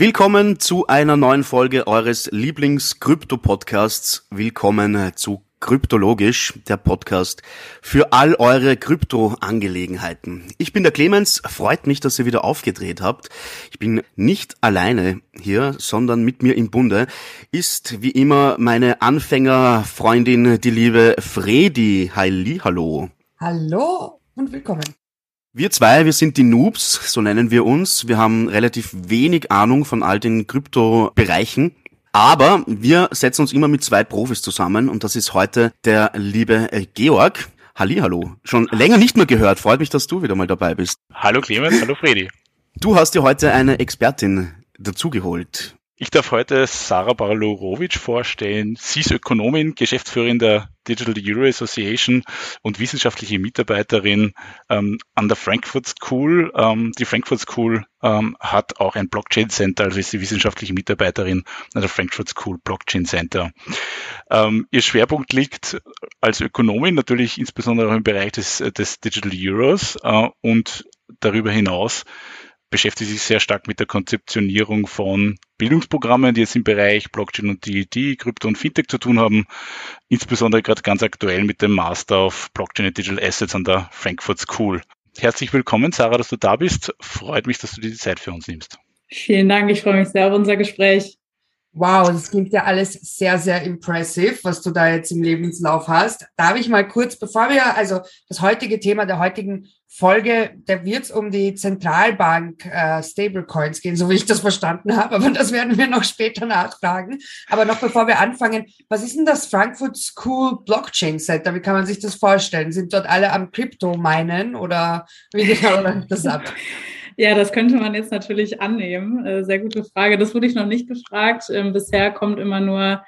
Willkommen zu einer neuen Folge eures Lieblings-Krypto-Podcasts. Willkommen zu Kryptologisch, der Podcast für all eure Krypto-Angelegenheiten. Ich bin der Clemens, freut mich, dass ihr wieder aufgedreht habt. Ich bin nicht alleine hier, sondern mit mir im Bunde ist wie immer meine Anfängerfreundin, die liebe Fredi. Halli, hallo. Hallo und willkommen. Wir zwei, wir sind die Noobs, so nennen wir uns. Wir haben relativ wenig Ahnung von all den Kryptobereichen. Aber wir setzen uns immer mit zwei Profis zusammen und das ist heute der liebe äh, Georg. Hallo, schon länger nicht mehr gehört. Freut mich, dass du wieder mal dabei bist. Hallo Clemens, hallo Fredi. Du hast dir heute eine Expertin dazugeholt. Ich darf heute Sarah Baralorovic vorstellen. Sie ist Ökonomin, Geschäftsführerin der Digital Euro Association und wissenschaftliche Mitarbeiterin ähm, an der Frankfurt School. Ähm, die Frankfurt School ähm, hat auch ein Blockchain Center, also ist sie wissenschaftliche Mitarbeiterin an der Frankfurt School Blockchain Center. Ähm, ihr Schwerpunkt liegt als Ökonomin natürlich insbesondere auch im Bereich des, des Digital Euros äh, und darüber hinaus beschäftigt sich sehr stark mit der Konzeptionierung von Bildungsprogrammen, die jetzt im Bereich Blockchain und DED, Krypto und Fintech zu tun haben. Insbesondere gerade ganz aktuell mit dem Master of Blockchain and Digital Assets an der Frankfurt School. Herzlich willkommen, Sarah, dass du da bist. Freut mich, dass du dir die Zeit für uns nimmst. Vielen Dank, ich freue mich sehr auf unser Gespräch. Wow, das klingt ja alles sehr, sehr impressive, was du da jetzt im Lebenslauf hast. Darf ich mal kurz, bevor wir, also das heutige Thema der heutigen Folge, da wird es um die Zentralbank äh, Stablecoins gehen, so wie ich das verstanden habe, aber das werden wir noch später nachfragen. Aber noch bevor wir anfangen, was ist denn das Frankfurt School Blockchain Center? Wie kann man sich das vorstellen? Sind dort alle am Crypto meinen oder wie genau läuft das ab? Ja, das könnte man jetzt natürlich annehmen. Äh, sehr gute Frage. Das wurde ich noch nicht gefragt. Ähm, bisher kommt immer nur,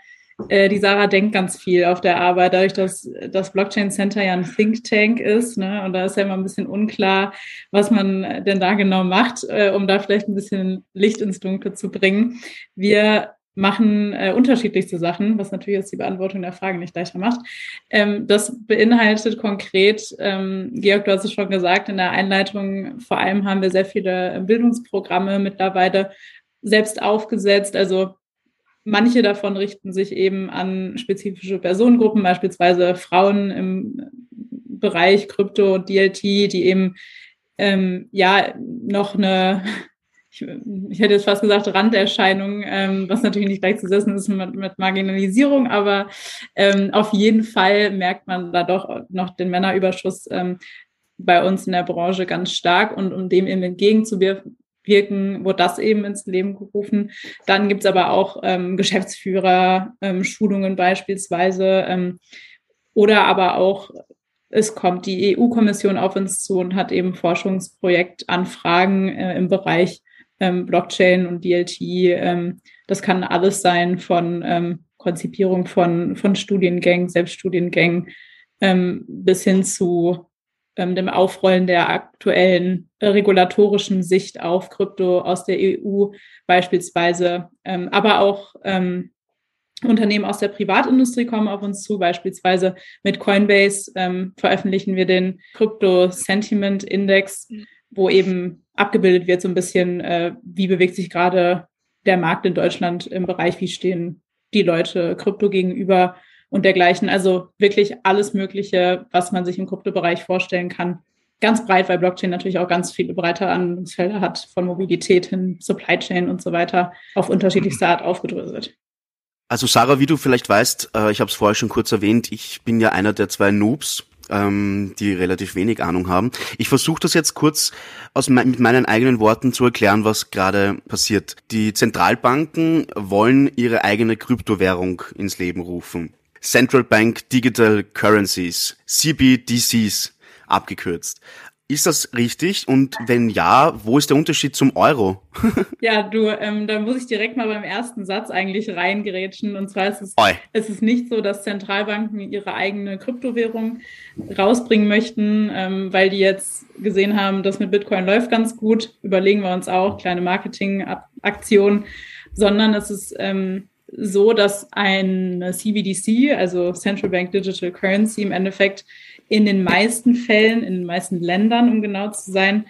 äh, die Sarah denkt ganz viel auf der Arbeit, dadurch, dass das Blockchain Center ja ein Think Tank ist. Ne? Und da ist ja immer ein bisschen unklar, was man denn da genau macht, äh, um da vielleicht ein bisschen Licht ins Dunkle zu bringen. Wir machen äh, unterschiedlichste Sachen, was natürlich jetzt die Beantwortung der Frage nicht leichter macht. Ähm, das beinhaltet konkret, ähm, Georg, du hast es schon gesagt in der Einleitung, vor allem haben wir sehr viele Bildungsprogramme mittlerweile selbst aufgesetzt. Also manche davon richten sich eben an spezifische Personengruppen, beispielsweise Frauen im Bereich Krypto und DLT, die eben ähm, ja noch eine ich, ich hätte jetzt fast gesagt Randerscheinung, ähm, was natürlich nicht gleichzusetzen ist mit, mit Marginalisierung, aber ähm, auf jeden Fall merkt man da doch noch den Männerüberschuss ähm, bei uns in der Branche ganz stark und um dem eben entgegenzuwirken, wurde das eben ins Leben gerufen. Dann gibt es aber auch ähm, Geschäftsführer, ähm, beispielsweise ähm, oder aber auch es kommt die EU-Kommission auf uns zu und hat eben Forschungsprojektanfragen äh, im Bereich ähm, Blockchain und DLT. Ähm, das kann alles sein von ähm, Konzipierung von, von Studiengängen, Selbststudiengängen ähm, bis hin zu ähm, dem Aufrollen der aktuellen äh, regulatorischen Sicht auf Krypto aus der EU beispielsweise, ähm, aber auch Unternehmen aus der Privatindustrie kommen auf uns zu. Beispielsweise mit Coinbase ähm, veröffentlichen wir den Crypto Sentiment Index, wo eben abgebildet wird, so ein bisschen, äh, wie bewegt sich gerade der Markt in Deutschland im Bereich, wie stehen die Leute Krypto gegenüber und dergleichen. Also wirklich alles Mögliche, was man sich im Kryptobereich vorstellen kann. Ganz breit, weil Blockchain natürlich auch ganz viele breite Anwendungsfelder hat, von Mobilität hin, Supply Chain und so weiter, auf unterschiedlichste Art aufgedröselt. Also Sarah, wie du vielleicht weißt, äh, ich habe es vorher schon kurz erwähnt, ich bin ja einer der zwei Noobs ähm, die relativ wenig Ahnung haben. Ich versuche das jetzt kurz aus me mit meinen eigenen Worten zu erklären, was gerade passiert. Die Zentralbanken wollen ihre eigene Kryptowährung ins Leben rufen. Central Bank Digital Currencies, CBDCs abgekürzt. Ist das richtig? Und wenn ja, wo ist der Unterschied zum Euro? ja, du, ähm, da muss ich direkt mal beim ersten Satz eigentlich reingerätschen. Und zwar ist es, es ist nicht so, dass Zentralbanken ihre eigene Kryptowährung rausbringen möchten, ähm, weil die jetzt gesehen haben, das mit Bitcoin läuft ganz gut. Überlegen wir uns auch kleine Marketingaktionen, sondern es ist ähm, so, dass ein CBDC, also Central Bank Digital Currency, im Endeffekt in den meisten Fällen, in den meisten Ländern, um genau zu sein,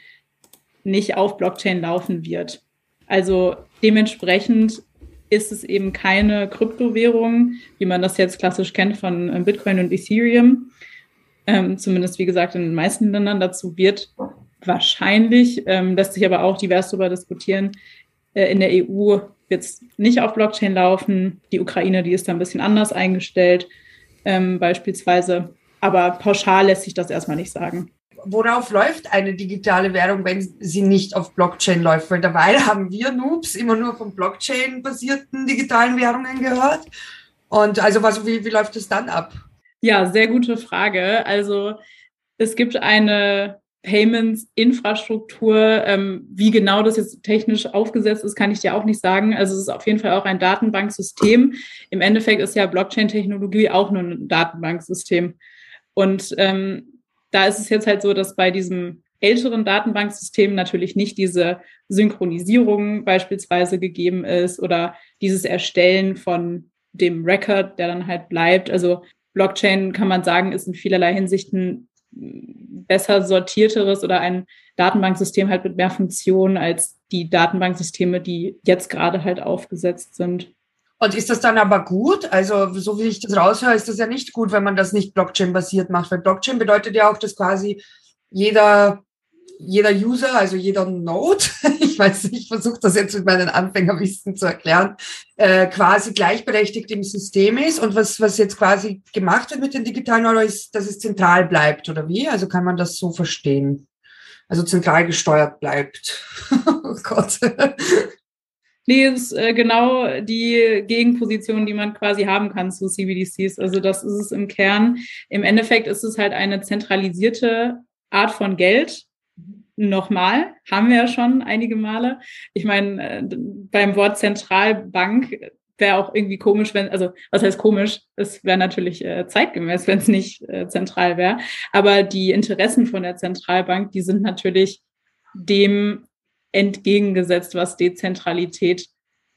nicht auf Blockchain laufen wird. Also dementsprechend ist es eben keine Kryptowährung, wie man das jetzt klassisch kennt von äh, Bitcoin und Ethereum. Ähm, zumindest, wie gesagt, in den meisten Ländern. Dazu wird wahrscheinlich, ähm, lässt sich aber auch divers darüber diskutieren, äh, in der EU es nicht auf Blockchain laufen. Die Ukraine, die ist da ein bisschen anders eingestellt, ähm, beispielsweise. Aber pauschal lässt sich das erstmal nicht sagen. Worauf läuft eine digitale Währung, wenn sie nicht auf Blockchain läuft? Weil dabei haben wir Noobs immer nur von Blockchain-basierten digitalen Währungen gehört. Und also was, wie, wie läuft es dann ab? Ja, sehr gute Frage. Also es gibt eine Payments-Infrastruktur. Ähm, wie genau das jetzt technisch aufgesetzt ist, kann ich dir auch nicht sagen. Also es ist auf jeden Fall auch ein Datenbanksystem. Im Endeffekt ist ja Blockchain-Technologie auch nur ein Datenbanksystem. Und ähm, da ist es jetzt halt so, dass bei diesem älteren Datenbanksystem natürlich nicht diese Synchronisierung beispielsweise gegeben ist oder dieses Erstellen von dem Record, der dann halt bleibt. Also Blockchain kann man sagen, ist in vielerlei Hinsichten besser sortierteres oder ein Datenbanksystem halt mit mehr Funktionen als die Datenbanksysteme, die jetzt gerade halt aufgesetzt sind. Und ist das dann aber gut? Also, so wie ich das raushöre, ist das ja nicht gut, wenn man das nicht Blockchain-basiert macht, weil Blockchain bedeutet ja auch, dass quasi jeder jeder User, also jeder Node, ich weiß nicht, ich versuche das jetzt mit meinen Anfängerwissen zu erklären, äh, quasi gleichberechtigt im System ist. Und was, was jetzt quasi gemacht wird mit den digitalen Euro ist, dass es zentral bleibt, oder wie? Also kann man das so verstehen? Also zentral gesteuert bleibt. oh Gott. Nee, ist äh, genau die Gegenposition, die man quasi haben kann zu CBDCs. Also das ist es im Kern. Im Endeffekt ist es halt eine zentralisierte Art von Geld, nochmal, haben wir ja schon einige Male. Ich meine, äh, beim Wort Zentralbank wäre auch irgendwie komisch, wenn, also was heißt komisch? Es wäre natürlich äh, zeitgemäß, wenn es nicht äh, zentral wäre. Aber die Interessen von der Zentralbank, die sind natürlich dem entgegengesetzt, was Dezentralität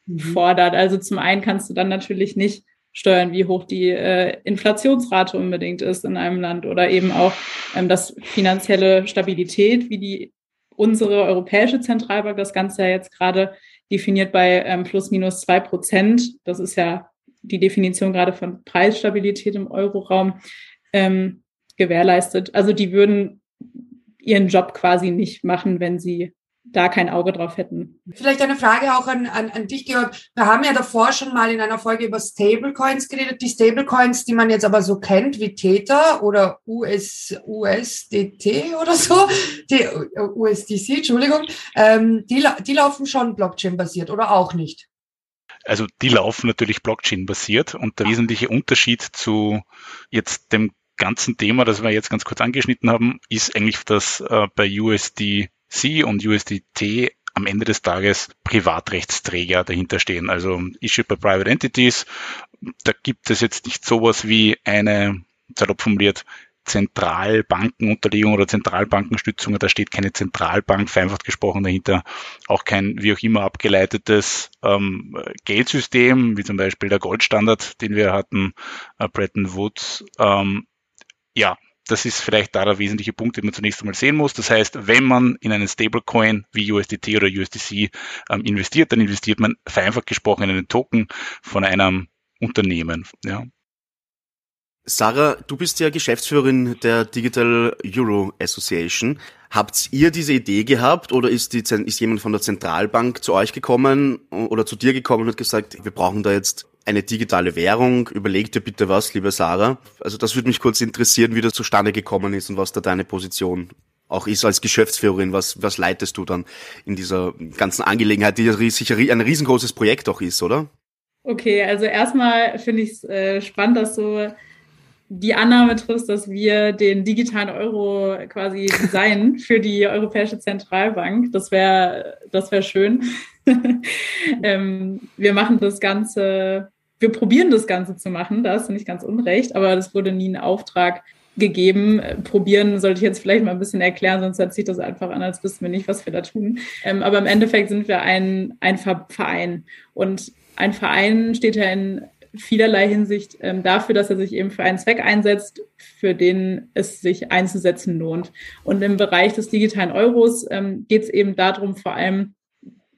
mhm. fordert. Also zum einen kannst du dann natürlich nicht steuern, wie hoch die äh, Inflationsrate unbedingt ist in einem Land oder eben auch ähm, das finanzielle Stabilität, wie die unsere europäische Zentralbank das Ganze ja jetzt gerade definiert bei ähm, plus minus zwei Prozent. Das ist ja die Definition gerade von Preisstabilität im Euroraum ähm, gewährleistet. Also die würden ihren Job quasi nicht machen, wenn sie da kein Auge drauf hätten. Vielleicht eine Frage auch an, an, an dich, Georg. Wir haben ja davor schon mal in einer Folge über Stablecoins geredet. Die Stablecoins, die man jetzt aber so kennt wie Tether oder US, USDT oder so, die USDC, Entschuldigung, ähm, die, die laufen schon Blockchain-basiert oder auch nicht? Also die laufen natürlich Blockchain-basiert und der wesentliche Unterschied zu jetzt dem ganzen Thema, das wir jetzt ganz kurz angeschnitten haben, ist eigentlich, dass äh, bei USD C und USDT am Ende des Tages Privatrechtsträger dahinter stehen, also issued by private entities. Da gibt es jetzt nicht sowas wie eine, salopp formuliert, Zentralbankenunterlegung oder Zentralbankenstützung, da steht keine Zentralbank, vereinfacht gesprochen dahinter, auch kein wie auch immer abgeleitetes ähm, Geldsystem, wie zum Beispiel der Goldstandard, den wir hatten, äh, Bretton Woods. Ähm, ja, das ist vielleicht da der wesentliche Punkt, den man zunächst einmal sehen muss. Das heißt, wenn man in einen Stablecoin wie USDT oder USDC ähm, investiert, dann investiert man vereinfacht gesprochen in einen Token von einem Unternehmen. Ja. Sarah, du bist ja Geschäftsführerin der Digital Euro Association. Habt ihr diese Idee gehabt oder ist, die, ist jemand von der Zentralbank zu euch gekommen oder zu dir gekommen und hat gesagt, wir brauchen da jetzt eine digitale Währung. Überleg dir bitte was, liebe Sarah. Also das würde mich kurz interessieren, wie das zustande gekommen ist und was da deine Position auch ist als Geschäftsführerin. Was, was leitest du dann in dieser ganzen Angelegenheit, die sicher ein riesengroßes Projekt auch ist, oder? Okay, also erstmal finde ich es äh, spannend, dass du die Annahme triffst, dass wir den digitalen Euro quasi designen für die Europäische Zentralbank. Das wäre das wäre schön. ähm, wir machen das Ganze wir probieren das Ganze zu machen, da hast du nicht ganz unrecht, aber das wurde nie ein Auftrag gegeben. Probieren sollte ich jetzt vielleicht mal ein bisschen erklären, sonst hört sich das einfach an, als wüssten wir nicht, was wir da tun. Ähm, aber im Endeffekt sind wir ein, ein Verein. Und ein Verein steht ja in vielerlei Hinsicht ähm, dafür, dass er sich eben für einen Zweck einsetzt, für den es sich einzusetzen lohnt. Und im Bereich des digitalen Euros ähm, geht es eben darum, vor allem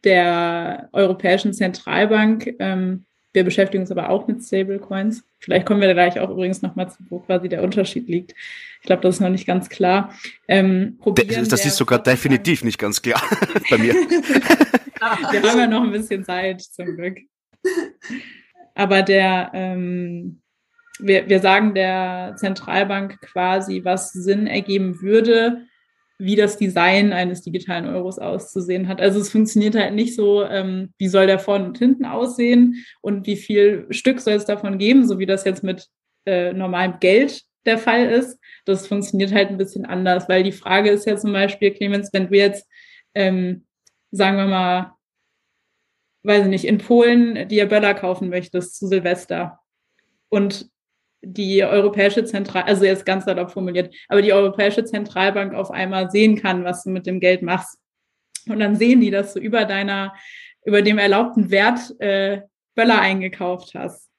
der Europäischen Zentralbank. Ähm, wir beschäftigen uns aber auch mit Stablecoins. Vielleicht kommen wir da gleich auch übrigens nochmal zu, wo quasi der Unterschied liegt. Ich glaube, das ist noch nicht ganz klar. Ähm, das, das ist sogar definitiv nicht ganz klar bei mir. wir haben ja noch ein bisschen Zeit, zum Glück. Aber der, ähm, wir, wir sagen der Zentralbank quasi, was Sinn ergeben würde, wie das Design eines digitalen Euros auszusehen hat. Also es funktioniert halt nicht so, ähm, wie soll der vorne und hinten aussehen und wie viel Stück soll es davon geben, so wie das jetzt mit äh, normalem Geld der Fall ist. Das funktioniert halt ein bisschen anders, weil die Frage ist ja zum Beispiel, Clemens, wenn du jetzt, ähm, sagen wir mal, weiß ich nicht, in Polen dir Böller kaufen möchtest zu Silvester und die Europäische Zentral, also jetzt ganz salopp formuliert, aber die Europäische Zentralbank auf einmal sehen kann, was du mit dem Geld machst. Und dann sehen die, dass du über deiner, über dem erlaubten Wert äh, Böller eingekauft hast.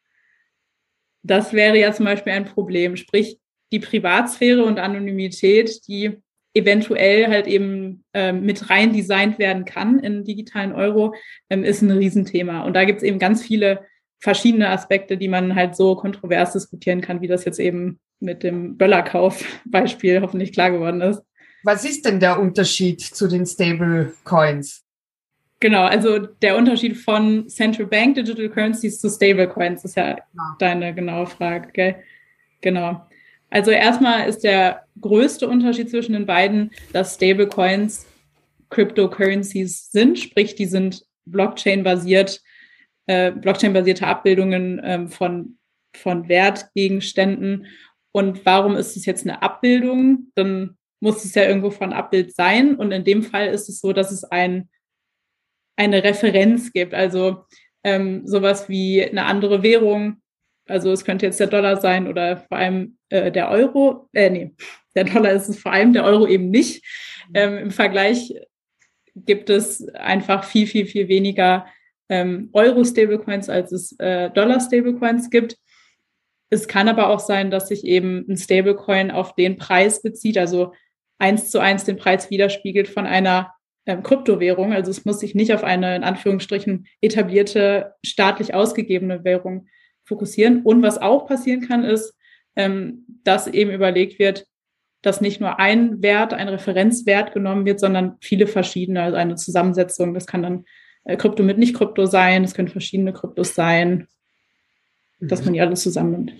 Das wäre ja zum Beispiel ein Problem. Sprich, die Privatsphäre und Anonymität, die eventuell halt eben ähm, mit rein designt werden kann in digitalen Euro, ähm, ist ein Riesenthema. Und da gibt es eben ganz viele verschiedene Aspekte, die man halt so kontrovers diskutieren kann, wie das jetzt eben mit dem Böllerkauf-Beispiel hoffentlich klar geworden ist. Was ist denn der Unterschied zu den Stable Coins? Genau, also der Unterschied von Central Bank Digital Currencies zu Stable Coins ist ja, ja. deine genaue Frage, gell? Genau. Also erstmal ist der größte Unterschied zwischen den beiden, dass Stable Coins Cryptocurrencies sind, sprich, die sind Blockchain-basiert äh, Blockchain-basierte Abbildungen ähm, von, von Wertgegenständen. Und warum ist es jetzt eine Abbildung? Dann muss es ja irgendwo von Abbild sein. Und in dem Fall ist es so, dass es ein, eine Referenz gibt. Also ähm, sowas wie eine andere Währung. Also es könnte jetzt der Dollar sein oder vor allem äh, der Euro. Äh, nee, der Dollar ist es vor allem, der Euro eben nicht. Ähm, Im Vergleich gibt es einfach viel, viel, viel weniger ähm, Euro-Stablecoins, als es äh, Dollar-Stablecoins gibt. Es kann aber auch sein, dass sich eben ein Stablecoin auf den Preis bezieht, also eins zu eins den Preis widerspiegelt von einer ähm, Kryptowährung. Also es muss sich nicht auf eine in Anführungsstrichen etablierte, staatlich ausgegebene Währung fokussieren. Und was auch passieren kann, ist, ähm, dass eben überlegt wird, dass nicht nur ein Wert, ein Referenzwert genommen wird, sondern viele verschiedene, also eine Zusammensetzung. Das kann dann äh, Krypto mit Nicht-Krypto sein, es können verschiedene Kryptos sein, dass man die alles zusammennimmt.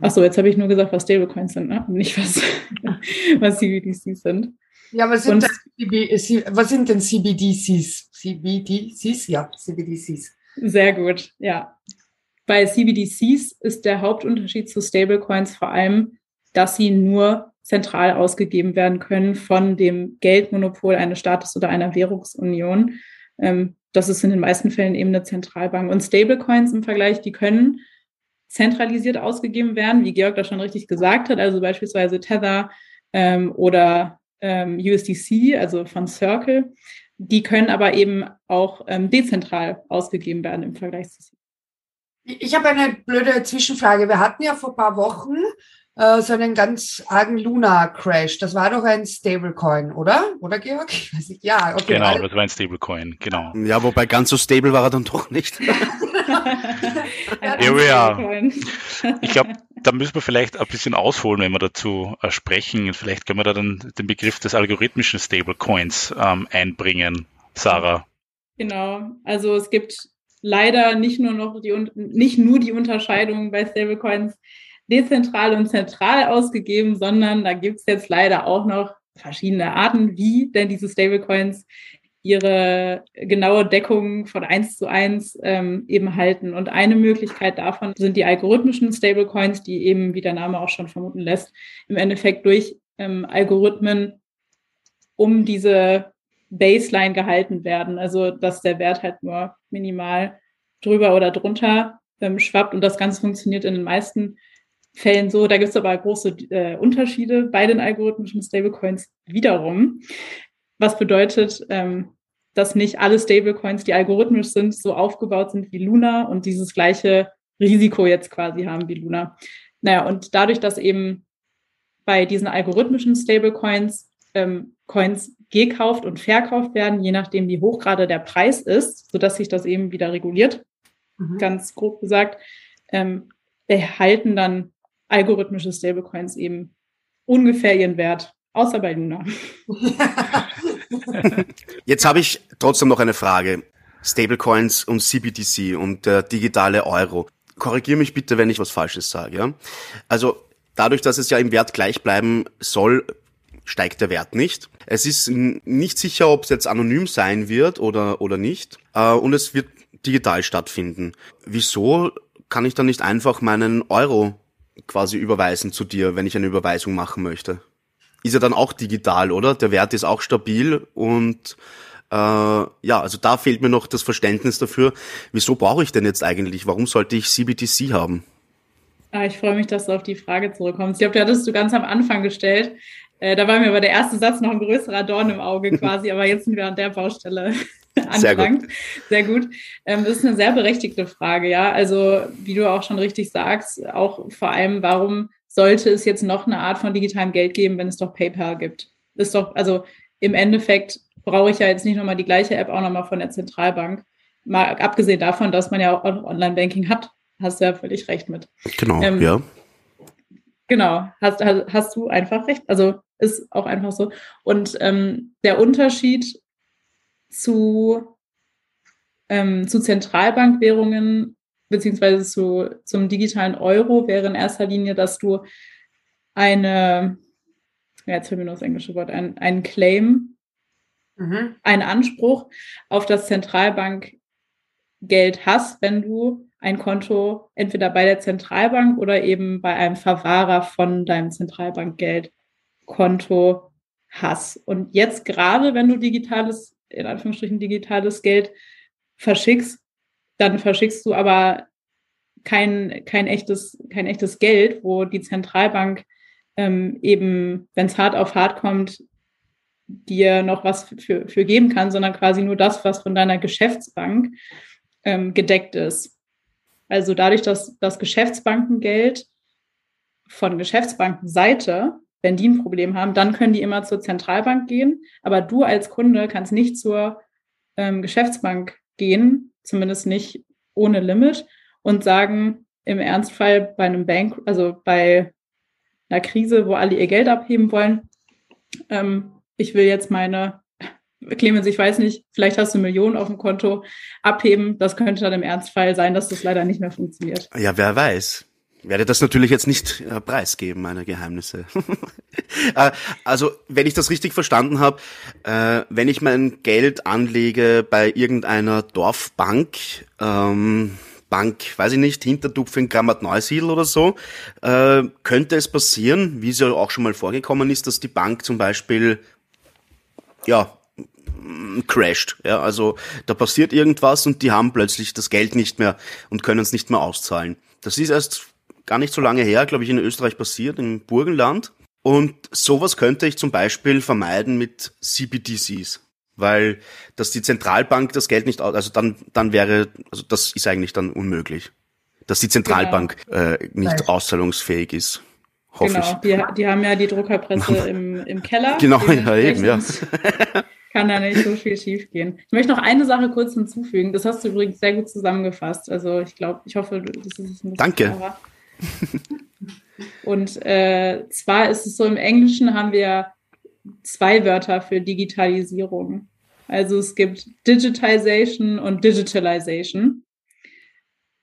Achso, jetzt habe ich nur gesagt, was Stablecoins sind, ne? nicht was, was CBDCs sind. Ja, was sind, was sind denn CBDCs? CBDCs? Ja, CBDCs. Sehr gut, ja. Bei CBDCs ist der Hauptunterschied zu Stablecoins vor allem, dass sie nur zentral ausgegeben werden können von dem Geldmonopol eines Staates oder einer Währungsunion. Ähm, das ist in den meisten Fällen eben eine Zentralbank. Und Stablecoins im Vergleich, die können zentralisiert ausgegeben werden, wie Georg das schon richtig gesagt hat, also beispielsweise Tether ähm, oder ähm, USDC, also von Circle. Die können aber eben auch ähm, dezentral ausgegeben werden im Vergleich zu. Ich habe eine blöde Zwischenfrage. Wir hatten ja vor ein paar Wochen äh, so einen ganz argen Luna-Crash. Das war doch ein Stablecoin, oder? Oder Georg? Ich weiß nicht. Ja, okay. Genau, das war ein Stablecoin, genau. Ja, wobei ganz so stable war er dann doch nicht. Here we are. Ich glaube, da müssen wir vielleicht ein bisschen ausholen, wenn wir dazu äh, sprechen. Vielleicht können wir da dann den Begriff des algorithmischen Stablecoins ähm, einbringen. Sarah. Genau, also es gibt leider nicht nur noch die nicht nur die Unterscheidung bei Stablecoins dezentral und zentral ausgegeben, sondern da gibt es jetzt leider auch noch verschiedene Arten, wie denn diese Stablecoins ihre genaue Deckung von eins zu eins ähm, eben halten. Und eine Möglichkeit davon sind die algorithmischen Stablecoins, die eben, wie der Name auch schon vermuten lässt, im Endeffekt durch ähm, Algorithmen um diese Baseline gehalten werden. Also dass der Wert halt nur minimal drüber oder drunter ähm, schwappt. Und das Ganze funktioniert in den meisten Fällen so. Da gibt es aber große äh, Unterschiede bei den algorithmischen Stablecoins wiederum. Was bedeutet, ähm, dass nicht alle Stablecoins, die algorithmisch sind, so aufgebaut sind wie Luna und dieses gleiche Risiko jetzt quasi haben wie Luna. Naja, und dadurch, dass eben bei diesen algorithmischen Stablecoins ähm, Coins gekauft und verkauft werden, je nachdem, wie hoch gerade der Preis ist, sodass sich das eben wieder reguliert. Mhm. Ganz grob gesagt, ähm, erhalten dann algorithmische Stablecoins eben ungefähr ihren Wert, außer bei Luna. Jetzt habe ich trotzdem noch eine Frage. Stablecoins und CBDC und der digitale Euro. Korrigiere mich bitte, wenn ich was Falsches sage. Ja? Also dadurch, dass es ja im Wert gleich bleiben soll, steigt der Wert nicht. Es ist nicht sicher, ob es jetzt anonym sein wird oder, oder nicht. Äh, und es wird digital stattfinden. Wieso kann ich dann nicht einfach meinen Euro quasi überweisen zu dir, wenn ich eine Überweisung machen möchte? Ist ja dann auch digital, oder? Der Wert ist auch stabil und äh, ja, also da fehlt mir noch das Verständnis dafür. Wieso brauche ich denn jetzt eigentlich? Warum sollte ich CBTC haben? Ah, ich freue mich, dass du auf die Frage zurückkommst. Ich glaube, die hattest du ganz am Anfang gestellt. Äh, da war mir aber der erste Satz noch ein größerer Dorn im Auge quasi, aber jetzt sind wir an der Baustelle angelangt. Sehr gut. Sehr gut. Ähm, das ist eine sehr berechtigte Frage, ja. Also, wie du auch schon richtig sagst, auch vor allem, warum sollte es jetzt noch eine Art von digitalem Geld geben, wenn es doch PayPal gibt? Ist doch, also im Endeffekt brauche ich ja jetzt nicht nochmal die gleiche App auch nochmal von der Zentralbank. Mal abgesehen davon, dass man ja auch Online-Banking hat, hast du ja völlig recht mit. Genau, ähm, ja. Genau, hast, hast, hast du einfach recht. Also ist auch einfach so. Und ähm, der Unterschied zu, ähm, zu Zentralbankwährungen beziehungsweise zu, zum digitalen Euro wäre in erster Linie, dass du eine, ja, jetzt fällt mir nur das englische Wort, ein, Claim, mhm. einen Anspruch auf das Zentralbankgeld hast, wenn du ein Konto entweder bei der Zentralbank oder eben bei einem Verwahrer von deinem Zentralbankgeldkonto hast. Und jetzt gerade, wenn du digitales, in Anführungsstrichen digitales Geld verschickst, dann verschickst du aber kein, kein, echtes, kein echtes Geld, wo die Zentralbank ähm, eben, wenn es hart auf hart kommt, dir noch was für, für geben kann, sondern quasi nur das, was von deiner Geschäftsbank ähm, gedeckt ist. Also dadurch, dass das Geschäftsbankengeld von Geschäftsbankenseite, wenn die ein Problem haben, dann können die immer zur Zentralbank gehen. Aber du als Kunde kannst nicht zur ähm, Geschäftsbank gehen, zumindest nicht ohne Limit, und sagen, im Ernstfall bei einem Bank, also bei einer Krise, wo alle ihr Geld abheben wollen, ähm, ich will jetzt meine Clemens, ich weiß nicht, vielleicht hast du Millionen auf dem Konto abheben. Das könnte dann im Ernstfall sein, dass das leider nicht mehr funktioniert. Ja, wer weiß. Werde das natürlich jetzt nicht äh, preisgeben, meine Geheimnisse. äh, also, wenn ich das richtig verstanden habe, äh, wenn ich mein Geld anlege bei irgendeiner Dorfbank, ähm, Bank, weiß ich nicht, Hintertupf in Grammat Neusiedl oder so, äh, könnte es passieren, wie es ja auch schon mal vorgekommen ist, dass die Bank zum Beispiel ja, crasht. Ja, also da passiert irgendwas und die haben plötzlich das Geld nicht mehr und können es nicht mehr auszahlen. Das ist erst gar nicht so lange her, glaube ich, in Österreich passiert, im Burgenland. Und sowas könnte ich zum Beispiel vermeiden mit CBDCs. Weil, dass die Zentralbank das Geld nicht, also dann, dann wäre, also das ist eigentlich dann unmöglich. Dass die Zentralbank genau. äh, nicht Nein. auszahlungsfähig ist. Hoffe genau. Die, die haben ja die Druckerpresse im, im Keller. Genau, ja, eben, ja. kann da nicht so viel schief gehen. Ich möchte noch eine Sache kurz hinzufügen. Das hast du übrigens sehr gut zusammengefasst. Also ich glaube, ich hoffe, das ist ein bisschen Danke. Klarer. Und äh, zwar ist es so, im Englischen haben wir zwei Wörter für Digitalisierung. Also es gibt Digitization und Digitalization.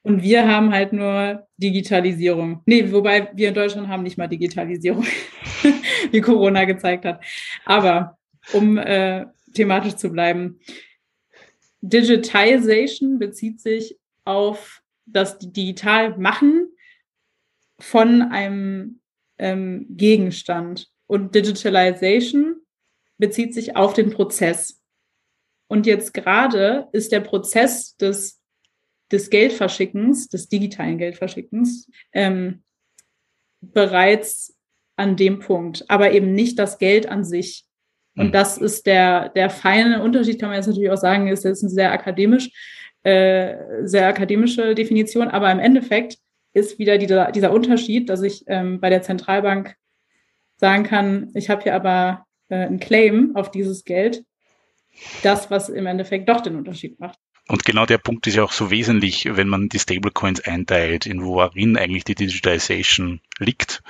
Und wir haben halt nur Digitalisierung. Nee, wobei wir in Deutschland haben nicht mal Digitalisierung, wie Corona gezeigt hat. Aber um äh, thematisch zu bleiben. Digitization bezieht sich auf das Digitalmachen von einem ähm, Gegenstand. Und Digitalization bezieht sich auf den Prozess. Und jetzt gerade ist der Prozess des, des Geldverschickens, des digitalen Geldverschickens, ähm, bereits an dem Punkt, aber eben nicht das Geld an sich. Und mhm. das ist der, der feine Unterschied, kann man jetzt natürlich auch sagen, ist jetzt eine sehr akademisch, äh, sehr akademische Definition, aber im Endeffekt ist wieder dieser, dieser Unterschied, dass ich ähm, bei der Zentralbank sagen kann, ich habe hier aber äh, ein Claim auf dieses Geld, das, was im Endeffekt doch den Unterschied macht. Und genau der Punkt ist ja auch so wesentlich, wenn man die Stablecoins einteilt, in worin eigentlich die Digitalization liegt.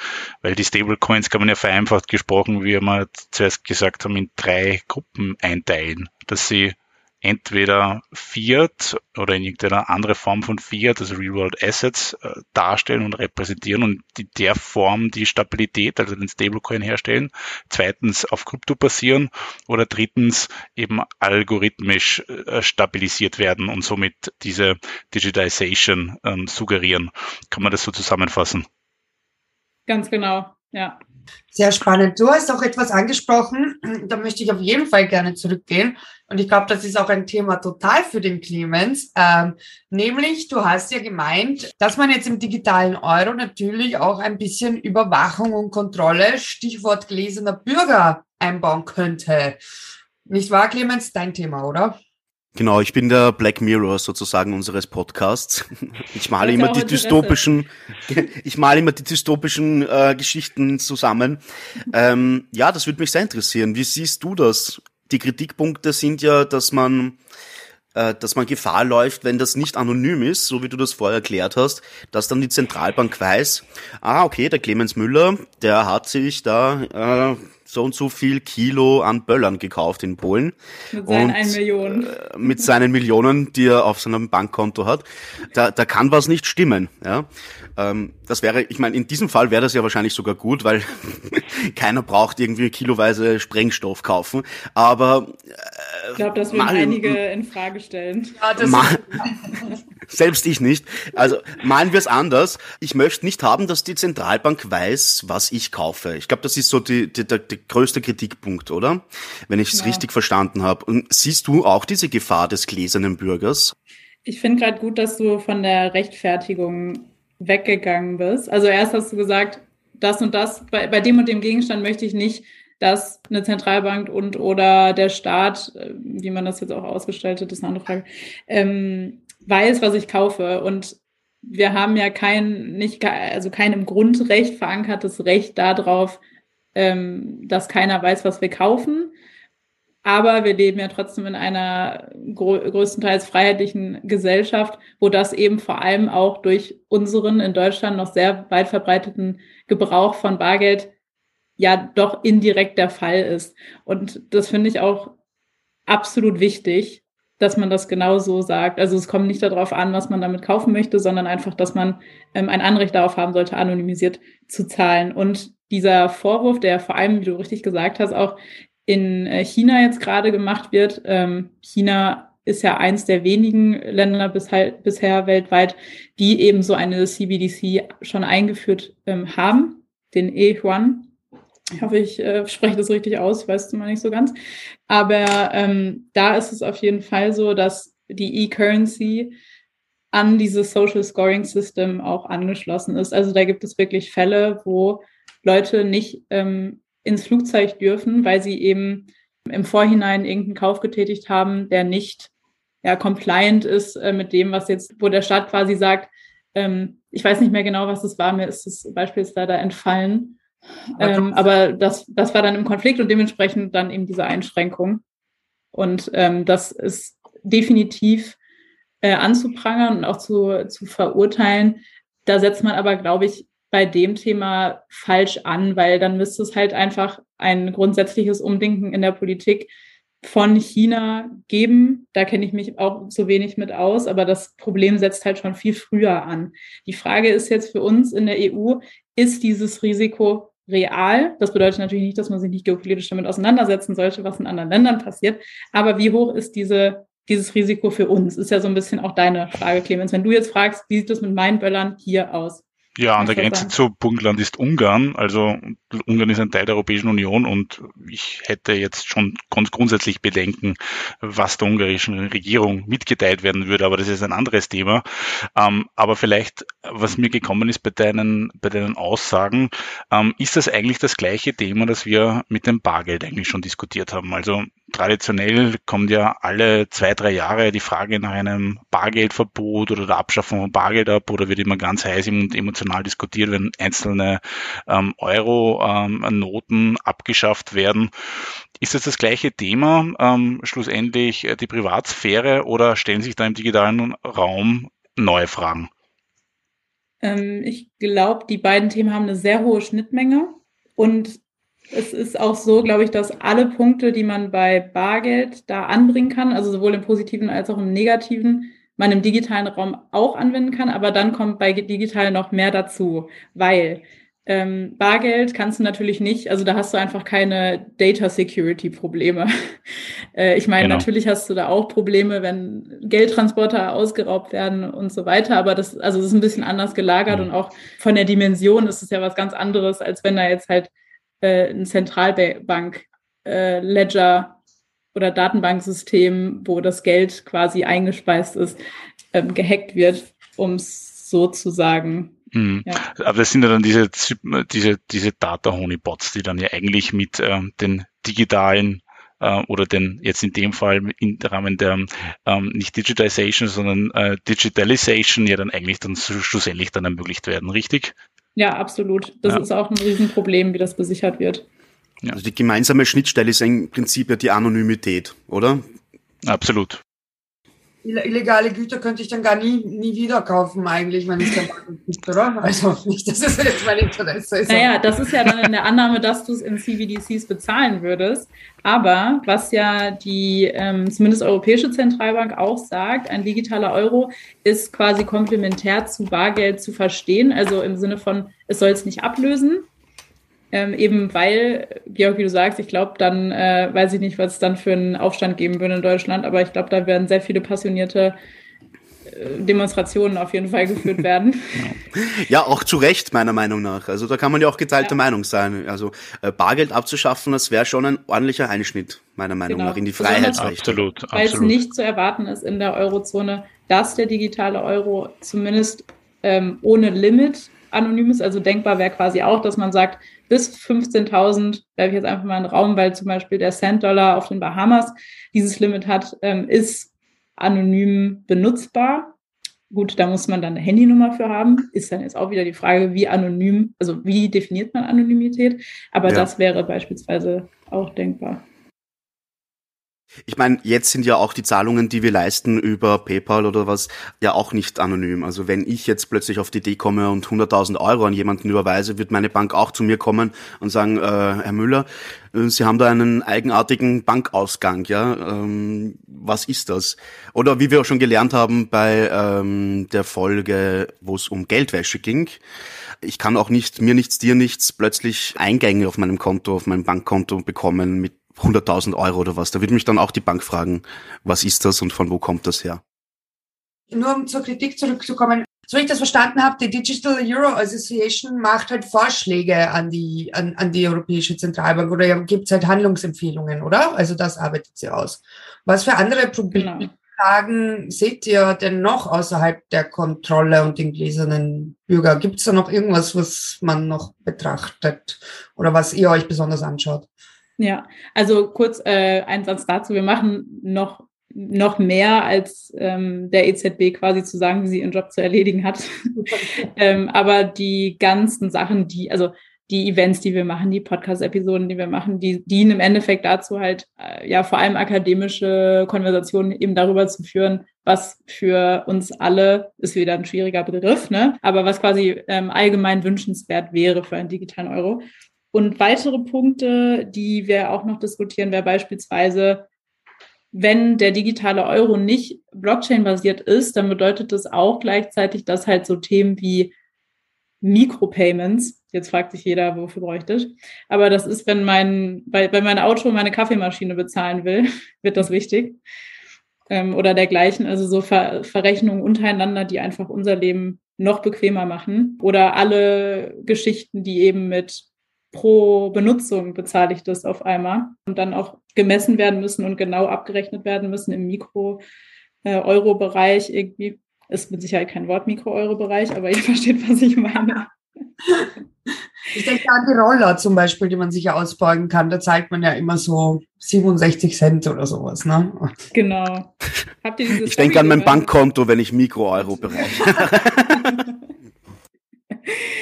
Weil die Stablecoins kann man ja vereinfacht gesprochen, wie wir zuerst gesagt haben, in drei Gruppen einteilen. Dass sie entweder Fiat oder in irgendeiner andere Form von Fiat, also Real-World Assets, äh, darstellen und repräsentieren und in der Form die Stabilität, also den Stablecoin herstellen. Zweitens auf Krypto basieren oder drittens eben algorithmisch äh, stabilisiert werden und somit diese Digitization ähm, suggerieren. Kann man das so zusammenfassen? Ganz genau, ja. Sehr spannend. Du hast auch etwas angesprochen, da möchte ich auf jeden Fall gerne zurückgehen. Und ich glaube, das ist auch ein Thema total für den Clemens. Ähm, nämlich, du hast ja gemeint, dass man jetzt im digitalen Euro natürlich auch ein bisschen Überwachung und Kontrolle, Stichwort gläserner Bürger, einbauen könnte. Nicht wahr, Clemens? Dein Thema, oder? Genau, ich bin der Black Mirror sozusagen unseres Podcasts. Ich male immer die dystopischen, ich male immer die dystopischen äh, Geschichten zusammen. Ähm, ja, das würde mich sehr interessieren. Wie siehst du das? Die Kritikpunkte sind ja, dass man äh, dass man Gefahr läuft, wenn das nicht anonym ist, so wie du das vorher erklärt hast, dass dann die Zentralbank weiß, ah, okay, der Clemens Müller, der hat sich da äh, so und so viel Kilo an Böllern gekauft in Polen. Mit seinen und, 1 Millionen. Äh, mit seinen Millionen, die er auf seinem Bankkonto hat. Da, da kann was nicht stimmen. Ja? Ähm, das wäre, ich meine, in diesem Fall wäre das ja wahrscheinlich sogar gut, weil keiner braucht irgendwie kiloweise Sprengstoff kaufen. Aber äh, ich glaube, das würden einige in Frage stellen. Ja, mal, selbst ich nicht. Also malen wir es anders. Ich möchte nicht haben, dass die Zentralbank weiß, was ich kaufe. Ich glaube, das ist so die, die, der, der größte Kritikpunkt, oder? Wenn ich es ja. richtig verstanden habe. Und siehst du auch diese Gefahr des gläsernen Bürgers? Ich finde gerade gut, dass du von der Rechtfertigung weggegangen bist. Also erst hast du gesagt, das und das, bei, bei dem und dem Gegenstand möchte ich nicht, dass eine Zentralbank und oder der Staat, äh, wie man das jetzt auch ausgestaltet, ist eine andere Frage, ähm, weiß, was ich kaufe. Und wir haben ja kein, nicht, also kein im Grundrecht verankertes Recht darauf, ähm, dass keiner weiß, was wir kaufen. Aber wir leben ja trotzdem in einer größtenteils freiheitlichen Gesellschaft, wo das eben vor allem auch durch unseren in Deutschland noch sehr weit verbreiteten Gebrauch von Bargeld ja doch indirekt der Fall ist. Und das finde ich auch absolut wichtig, dass man das genau so sagt. Also es kommt nicht darauf an, was man damit kaufen möchte, sondern einfach, dass man ähm, ein Anrecht darauf haben sollte, anonymisiert zu zahlen. Und dieser Vorwurf, der vor allem, wie du richtig gesagt hast, auch in äh, China jetzt gerade gemacht wird. Ähm, China ist ja eins der wenigen Länder bisher, bisher weltweit, die eben so eine CBDC schon eingeführt ähm, haben, den E-Yuan. Ich hoffe, ich äh, spreche das richtig aus, weißt du mal nicht so ganz. Aber ähm, da ist es auf jeden Fall so, dass die E-Currency an dieses Social Scoring System auch angeschlossen ist. Also da gibt es wirklich Fälle, wo Leute nicht ähm, ins Flugzeug dürfen, weil sie eben im Vorhinein irgendeinen Kauf getätigt haben, der nicht ja, compliant ist äh, mit dem, was jetzt, wo der Staat quasi sagt, ähm, ich weiß nicht mehr genau, was es war, mir ist das Beispiel jetzt leider entfallen. Ähm, aber das, das war dann im Konflikt und dementsprechend dann eben diese Einschränkung. Und ähm, das ist definitiv äh, anzuprangern und auch zu, zu verurteilen. Da setzt man aber, glaube ich, bei dem Thema falsch an, weil dann müsste es halt einfach ein grundsätzliches Umdenken in der Politik von China geben. Da kenne ich mich auch so wenig mit aus, aber das Problem setzt halt schon viel früher an. Die Frage ist jetzt für uns in der EU, ist dieses Risiko real? Das bedeutet natürlich nicht, dass man sich nicht geopolitisch damit auseinandersetzen sollte, was in anderen Ländern passiert. Aber wie hoch ist diese, dieses Risiko für uns? Ist ja so ein bisschen auch deine Frage, Clemens. Wenn du jetzt fragst, wie sieht das mit meinen Böllern hier aus? Ja, an der Grenze zu Burgenland ist Ungarn. Also Ungarn ist ein Teil der Europäischen Union und ich hätte jetzt schon grundsätzlich Bedenken, was der ungarischen Regierung mitgeteilt werden würde, aber das ist ein anderes Thema. Ähm, aber vielleicht, was mir gekommen ist bei deinen, bei deinen Aussagen, ähm, ist das eigentlich das gleiche Thema, das wir mit dem Bargeld eigentlich schon diskutiert haben. Also traditionell kommt ja alle zwei, drei Jahre die Frage nach einem Bargeldverbot oder der Abschaffung von Bargeld ab oder wird immer ganz heiß und emotional diskutiert, wenn einzelne ähm, Euro-Noten ähm, abgeschafft werden. Ist das das gleiche Thema, ähm, schlussendlich die Privatsphäre oder stellen sich da im digitalen Raum neue Fragen? Ähm, ich glaube, die beiden Themen haben eine sehr hohe Schnittmenge und es ist auch so, glaube ich, dass alle Punkte, die man bei Bargeld da anbringen kann, also sowohl im positiven als auch im negativen, man im digitalen Raum auch anwenden kann, aber dann kommt bei digital noch mehr dazu, weil ähm, Bargeld kannst du natürlich nicht, also da hast du einfach keine Data Security Probleme. äh, ich meine, genau. natürlich hast du da auch Probleme, wenn Geldtransporter ausgeraubt werden und so weiter, aber das, also das ist ein bisschen anders gelagert mhm. und auch von der Dimension ist es ja was ganz anderes, als wenn da jetzt halt äh, ein Zentralbank äh, Ledger oder Datenbanksystem, wo das Geld quasi eingespeist ist, ähm, gehackt wird, um es so zu sagen. Mhm. Ja. Aber das sind ja dann diese, diese, diese Data-Honey-Bots, die dann ja eigentlich mit ähm, den digitalen äh, oder den jetzt in dem Fall im Rahmen der ähm, nicht Digitization, sondern äh, Digitalization ja dann eigentlich dann schlussendlich dann ermöglicht werden, richtig? Ja, absolut. Das ja. ist auch ein Riesenproblem, wie das besichert wird. Ja. Also die gemeinsame Schnittstelle ist im Prinzip ja die Anonymität, oder? Absolut illegale Güter könnte ich dann gar nie, nie wieder kaufen, eigentlich, wenn es kein Bargeld gibt, oder? Also nicht, dass es jetzt mein Interesse ist. Naja, das ist ja dann in der Annahme, dass du es in CBDCs bezahlen würdest. Aber was ja die ähm, zumindest Europäische Zentralbank auch sagt, ein digitaler Euro ist quasi komplementär zu Bargeld zu verstehen. Also im Sinne von, es soll es nicht ablösen, ähm, eben weil, Georg, wie du sagst, ich glaube, dann äh, weiß ich nicht, was es dann für einen Aufstand geben würde in Deutschland, aber ich glaube, da werden sehr viele passionierte äh, Demonstrationen auf jeden Fall geführt werden. Ja, auch zu Recht, meiner Meinung nach. Also da kann man ja auch geteilter ja. Meinung sein. Also äh, Bargeld abzuschaffen, das wäre schon ein ordentlicher Einschnitt, meiner Meinung genau. nach, in die Freiheitsrechte. Absolut, Weil es nicht zu erwarten ist in der Eurozone, dass der digitale Euro zumindest ähm, ohne Limit anonym ist. Also denkbar wäre quasi auch, dass man sagt, bis 15.000, werfe ich jetzt einfach mal einen Raum, weil zum Beispiel der Cent-Dollar auf den Bahamas dieses Limit hat, ähm, ist anonym benutzbar. Gut, da muss man dann eine Handynummer für haben. Ist dann jetzt auch wieder die Frage, wie anonym, also wie definiert man Anonymität? Aber ja. das wäre beispielsweise auch denkbar. Ich meine, jetzt sind ja auch die Zahlungen, die wir leisten über PayPal oder was, ja auch nicht anonym. Also wenn ich jetzt plötzlich auf die Idee komme und 100.000 Euro an jemanden überweise, wird meine Bank auch zu mir kommen und sagen, äh, Herr Müller, äh, Sie haben da einen eigenartigen Bankausgang, ja? Ähm, was ist das? Oder wie wir auch schon gelernt haben bei ähm, der Folge, wo es um Geldwäsche ging, ich kann auch nicht, mir nichts, dir nichts, plötzlich Eingänge auf meinem Konto, auf meinem Bankkonto bekommen mit 100.000 Euro oder was. Da würde mich dann auch die Bank fragen, was ist das und von wo kommt das her? Nur um zur Kritik zurückzukommen, so wie ich das verstanden habe, die Digital Euro Association macht halt Vorschläge an die, an, an die Europäische Zentralbank oder gibt es halt Handlungsempfehlungen, oder? Also das arbeitet sie aus. Was für andere Probleme genau. seht ihr denn noch außerhalb der Kontrolle und den gläsernen Bürger? Gibt es da noch irgendwas, was man noch betrachtet oder was ihr euch besonders anschaut? Ja, also kurz äh, ein Satz dazu. Wir machen noch, noch mehr als ähm, der EZB quasi zu sagen, wie sie ihren Job zu erledigen hat. ähm, aber die ganzen Sachen, die, also die Events, die wir machen, die Podcast-Episoden, die wir machen, die dienen im Endeffekt dazu halt, äh, ja, vor allem akademische Konversationen eben darüber zu führen, was für uns alle, ist wieder ein schwieriger Begriff, ne, aber was quasi ähm, allgemein wünschenswert wäre für einen digitalen Euro. Und weitere Punkte, die wir auch noch diskutieren, wäre beispielsweise, wenn der digitale Euro nicht Blockchain-basiert ist, dann bedeutet das auch gleichzeitig, dass halt so Themen wie Micropayments, jetzt fragt sich jeder, wofür bräuchte ich, aber das ist, wenn mein, bei, wenn mein Auto meine Kaffeemaschine bezahlen will, wird das wichtig. Ähm, oder dergleichen, also so Ver Verrechnungen untereinander, die einfach unser Leben noch bequemer machen. Oder alle Geschichten, die eben mit pro Benutzung bezahle ich das auf einmal und dann auch gemessen werden müssen und genau abgerechnet werden müssen im Mikro-Euro-Bereich. Irgendwie ist mit Sicherheit kein Wort Mikro-Euro-Bereich, aber ihr versteht, was ich meine. Ich denke an die Roller zum Beispiel, die man sich ja ausborgen kann. Da zahlt man ja immer so 67 Cent oder sowas. Ne? Genau. Habt ihr dieses ich denke an mein Bankkonto, wenn ich Mikro-Euro bereiche.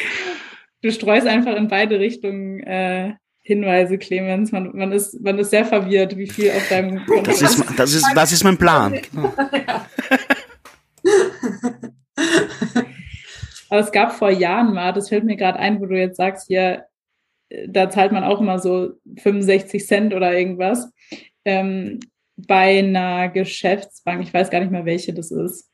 du streust einfach in beide Richtungen äh, Hinweise, Clemens. Man, man, ist, man ist sehr verwirrt, wie viel auf deinem Konto das ist. Das ist, das ist mein Plan. Ja. Aber es gab vor Jahren mal, das fällt mir gerade ein, wo du jetzt sagst, hier, äh, da zahlt man auch immer so 65 Cent oder irgendwas. Ähm, bei einer Geschäftsbank, ich weiß gar nicht mehr, welche das ist.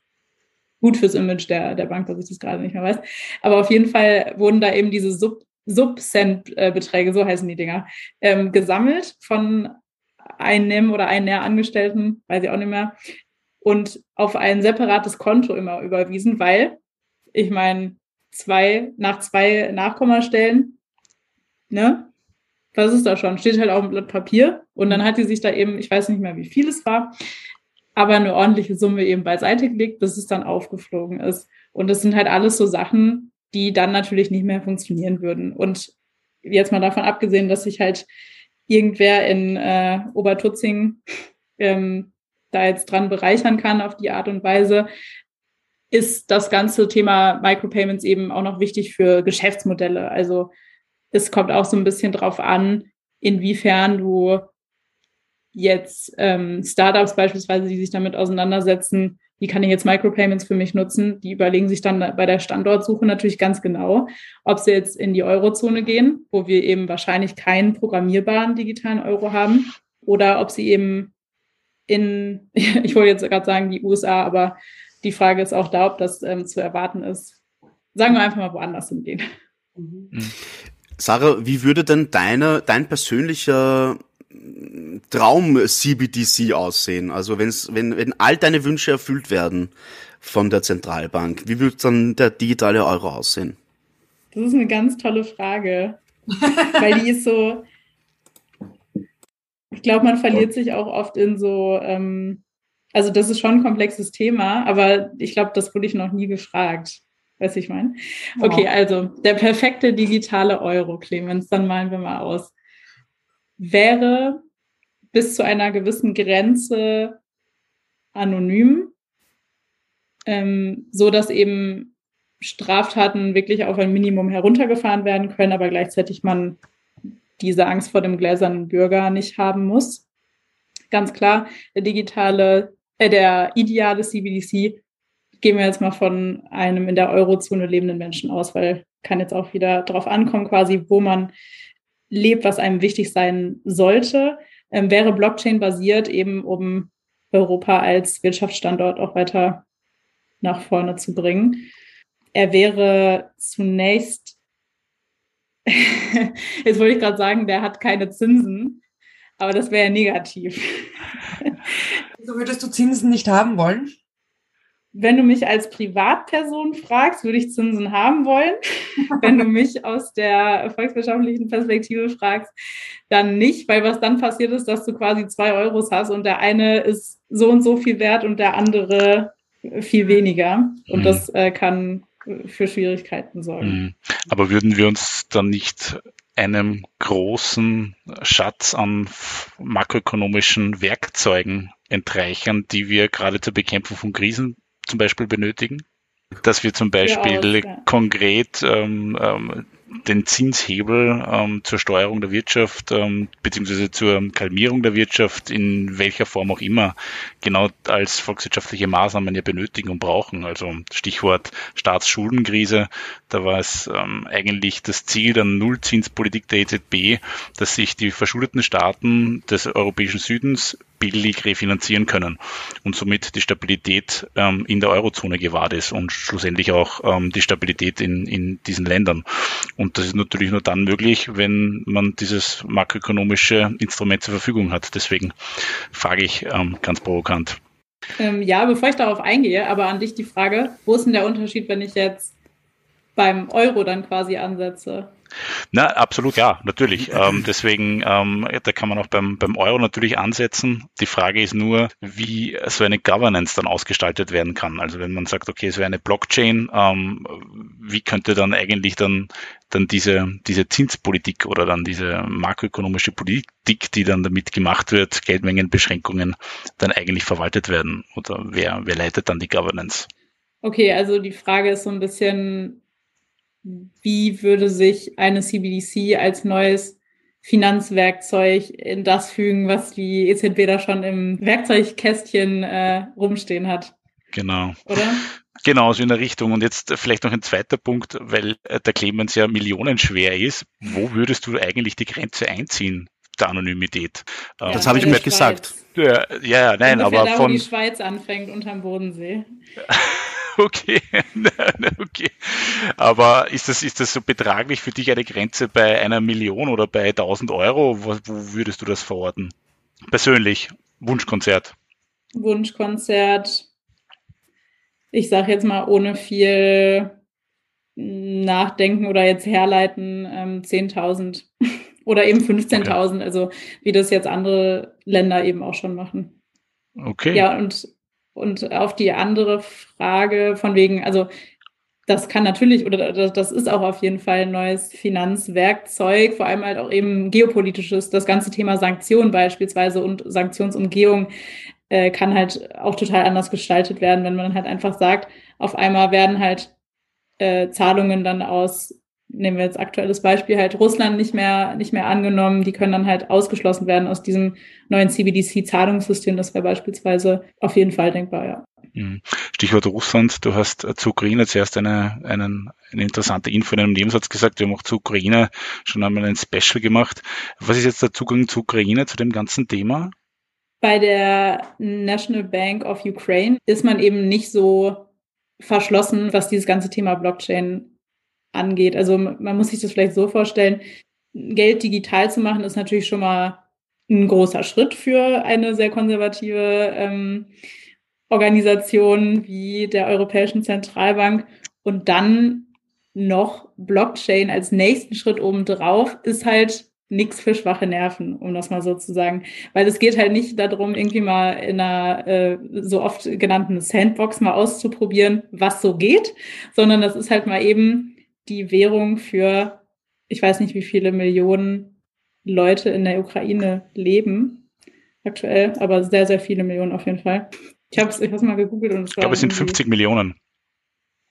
Gut fürs Image der, der Bank, dass ich das gerade nicht mehr weiß. Aber auf jeden Fall wurden da eben diese Sub, Sub-Cent-Beträge, so heißen die Dinger, ähm, gesammelt von einem oder einer Angestellten, weiß ich auch nicht mehr, und auf ein separates Konto immer überwiesen, weil ich meine, zwei, nach zwei Nachkommastellen, ne? Was ist da schon? Steht halt auf dem Blatt Papier. Und dann hat die sich da eben, ich weiß nicht mehr, wie viel es war, aber eine ordentliche Summe eben beiseite gelegt, bis es dann aufgeflogen ist. Und das sind halt alles so Sachen, die dann natürlich nicht mehr funktionieren würden. Und jetzt mal davon abgesehen, dass sich halt irgendwer in äh, Obertutzing ähm, da jetzt dran bereichern kann auf die Art und Weise, ist das ganze Thema Micropayments eben auch noch wichtig für Geschäftsmodelle. Also es kommt auch so ein bisschen drauf an, inwiefern du jetzt ähm, Startups beispielsweise, die sich damit auseinandersetzen, wie kann ich jetzt Micropayments für mich nutzen, die überlegen sich dann bei der Standortsuche natürlich ganz genau, ob sie jetzt in die Eurozone gehen, wo wir eben wahrscheinlich keinen programmierbaren digitalen Euro haben, oder ob sie eben in, ich wollte jetzt gerade sagen, die USA, aber die Frage ist auch da, ob das ähm, zu erwarten ist. Sagen wir einfach mal woanders hingehen. Mhm. Sarah, wie würde denn deine, dein persönlicher Traum-CBDC aussehen? Also wenn's, wenn, wenn all deine Wünsche erfüllt werden von der Zentralbank, wie würde dann der digitale Euro aussehen? Das ist eine ganz tolle Frage, weil die ist so, ich glaube, man verliert sich auch oft in so, ähm, also das ist schon ein komplexes Thema, aber ich glaube, das wurde ich noch nie gefragt. Weiß ich meine? Okay, also der perfekte digitale Euro, Clemens, dann malen wir mal aus. Wäre bis zu einer gewissen Grenze anonym, ähm, so dass eben Straftaten wirklich auf ein Minimum heruntergefahren werden können, aber gleichzeitig man diese Angst vor dem gläsernen Bürger nicht haben muss. Ganz klar, der digitale, äh, der ideale CBDC gehen wir jetzt mal von einem in der Eurozone lebenden Menschen aus, weil kann jetzt auch wieder drauf ankommen, quasi, wo man lebt, was einem wichtig sein sollte, ähm, wäre Blockchain basiert, eben um Europa als Wirtschaftsstandort auch weiter nach vorne zu bringen. Er wäre zunächst, jetzt wollte ich gerade sagen, der hat keine Zinsen, aber das wäre negativ. So würdest du Zinsen nicht haben wollen? Wenn du mich als Privatperson fragst, würde ich Zinsen haben wollen. Wenn du mich aus der volkswirtschaftlichen Perspektive fragst, dann nicht, weil was dann passiert ist, dass du quasi zwei Euros hast und der eine ist so und so viel wert und der andere viel weniger. Und mhm. das äh, kann für Schwierigkeiten sorgen. Mhm. Aber würden wir uns dann nicht einem großen Schatz an makroökonomischen Werkzeugen entreichern, die wir gerade zur Bekämpfung von Krisen zum Beispiel benötigen? Dass wir zum Beispiel ja. konkret ähm, ähm, den Zinshebel ähm, zur Steuerung der Wirtschaft ähm, beziehungsweise zur Kalmierung der Wirtschaft in welcher Form auch immer genau als volkswirtschaftliche Maßnahmen ja benötigen und brauchen. Also Stichwort Staatsschuldenkrise, da war es ähm, eigentlich das Ziel der Nullzinspolitik der EZB, dass sich die verschuldeten Staaten des europäischen Südens billig refinanzieren können und somit die Stabilität ähm, in der Eurozone gewahrt ist und schlussendlich auch ähm, die Stabilität in, in diesen Ländern. Und das ist natürlich nur dann möglich, wenn man dieses makroökonomische Instrument zur Verfügung hat. Deswegen frage ich ähm, ganz provokant. Ähm, ja, bevor ich darauf eingehe, aber an dich die Frage, wo ist denn der Unterschied, wenn ich jetzt beim Euro dann quasi ansetze. Na, absolut, ja, natürlich. ähm, deswegen, ähm, da kann man auch beim, beim Euro natürlich ansetzen. Die Frage ist nur, wie so eine Governance dann ausgestaltet werden kann. Also wenn man sagt, okay, es wäre eine Blockchain, ähm, wie könnte dann eigentlich dann, dann diese, diese Zinspolitik oder dann diese makroökonomische Politik, die dann damit gemacht wird, Geldmengenbeschränkungen, dann eigentlich verwaltet werden? Oder wer, wer leitet dann die Governance? Okay, also die Frage ist so ein bisschen, wie würde sich eine CBDC als neues Finanzwerkzeug in das fügen, was die EZB da schon im Werkzeugkästchen äh, rumstehen hat. Genau. Oder? Genau, so in der Richtung. Und jetzt vielleicht noch ein zweiter Punkt, weil äh, der Clemens ja millionenschwer ist. Wo würdest du eigentlich die Grenze einziehen der Anonymität? Ja, das habe ich mir gesagt. Ja, ja, nein, Ungefähr aber da, von. Wo die Schweiz anfängt unterm Bodensee. okay, okay. Aber ist das, ist das so betraglich für dich eine Grenze bei einer Million oder bei 1000 Euro? Wo, wo würdest du das verorten? Persönlich, Wunschkonzert. Wunschkonzert. Ich sage jetzt mal ohne viel Nachdenken oder jetzt herleiten, ähm, 10.000 oder eben 15.000, okay. also wie das jetzt andere Länder eben auch schon machen. Okay. Ja, und und auf die andere Frage von wegen, also das kann natürlich oder das ist auch auf jeden Fall ein neues Finanzwerkzeug, vor allem halt auch eben geopolitisches. Das ganze Thema Sanktionen beispielsweise und Sanktionsumgehung äh, kann halt auch total anders gestaltet werden, wenn man halt einfach sagt, auf einmal werden halt äh, Zahlungen dann aus nehmen wir jetzt aktuelles Beispiel halt Russland nicht mehr nicht mehr angenommen, die können dann halt ausgeschlossen werden aus diesem neuen CBDC-Zahlungssystem. Das wäre beispielsweise auf jeden Fall denkbar, ja. Mhm. Stichwort Russland, du hast zur Ukraine zuerst eine, einen, eine interessante Info in einem Nebensatz gesagt, wir haben auch zur Ukraine schon einmal ein Special gemacht. Was ist jetzt der Zugang zur Ukraine, zu dem ganzen Thema? Bei der National Bank of Ukraine ist man eben nicht so verschlossen, was dieses ganze Thema Blockchain angeht. Also man muss sich das vielleicht so vorstellen, Geld digital zu machen, ist natürlich schon mal ein großer Schritt für eine sehr konservative ähm, Organisation wie der Europäischen Zentralbank. Und dann noch Blockchain als nächsten Schritt obendrauf ist halt nichts für schwache Nerven, um das mal so zu sagen. Weil es geht halt nicht darum, irgendwie mal in einer äh, so oft genannten Sandbox mal auszuprobieren, was so geht, sondern das ist halt mal eben die Währung für, ich weiß nicht, wie viele Millionen Leute in der Ukraine leben aktuell, aber sehr, sehr viele Millionen auf jeden Fall. Ich habe es ich mal gegoogelt und es war. Ich glaube, es sind 50 Millionen.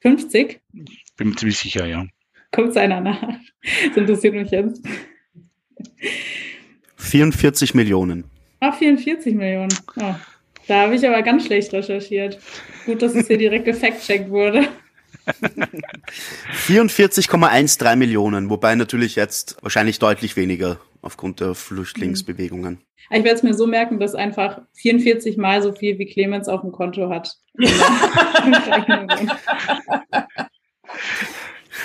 50? Bin mir ziemlich sicher, ja. Guckt einer nach. Das interessiert mich jetzt. 44 Millionen. Ach, 44 Millionen. Oh, da habe ich aber ganz schlecht recherchiert. Gut, dass es hier direkt gefact-checkt wurde. 44,13 Millionen, wobei natürlich jetzt wahrscheinlich deutlich weniger aufgrund der Flüchtlingsbewegungen. Ich werde es mir so merken, dass einfach 44 mal so viel wie Clemens auf dem Konto hat.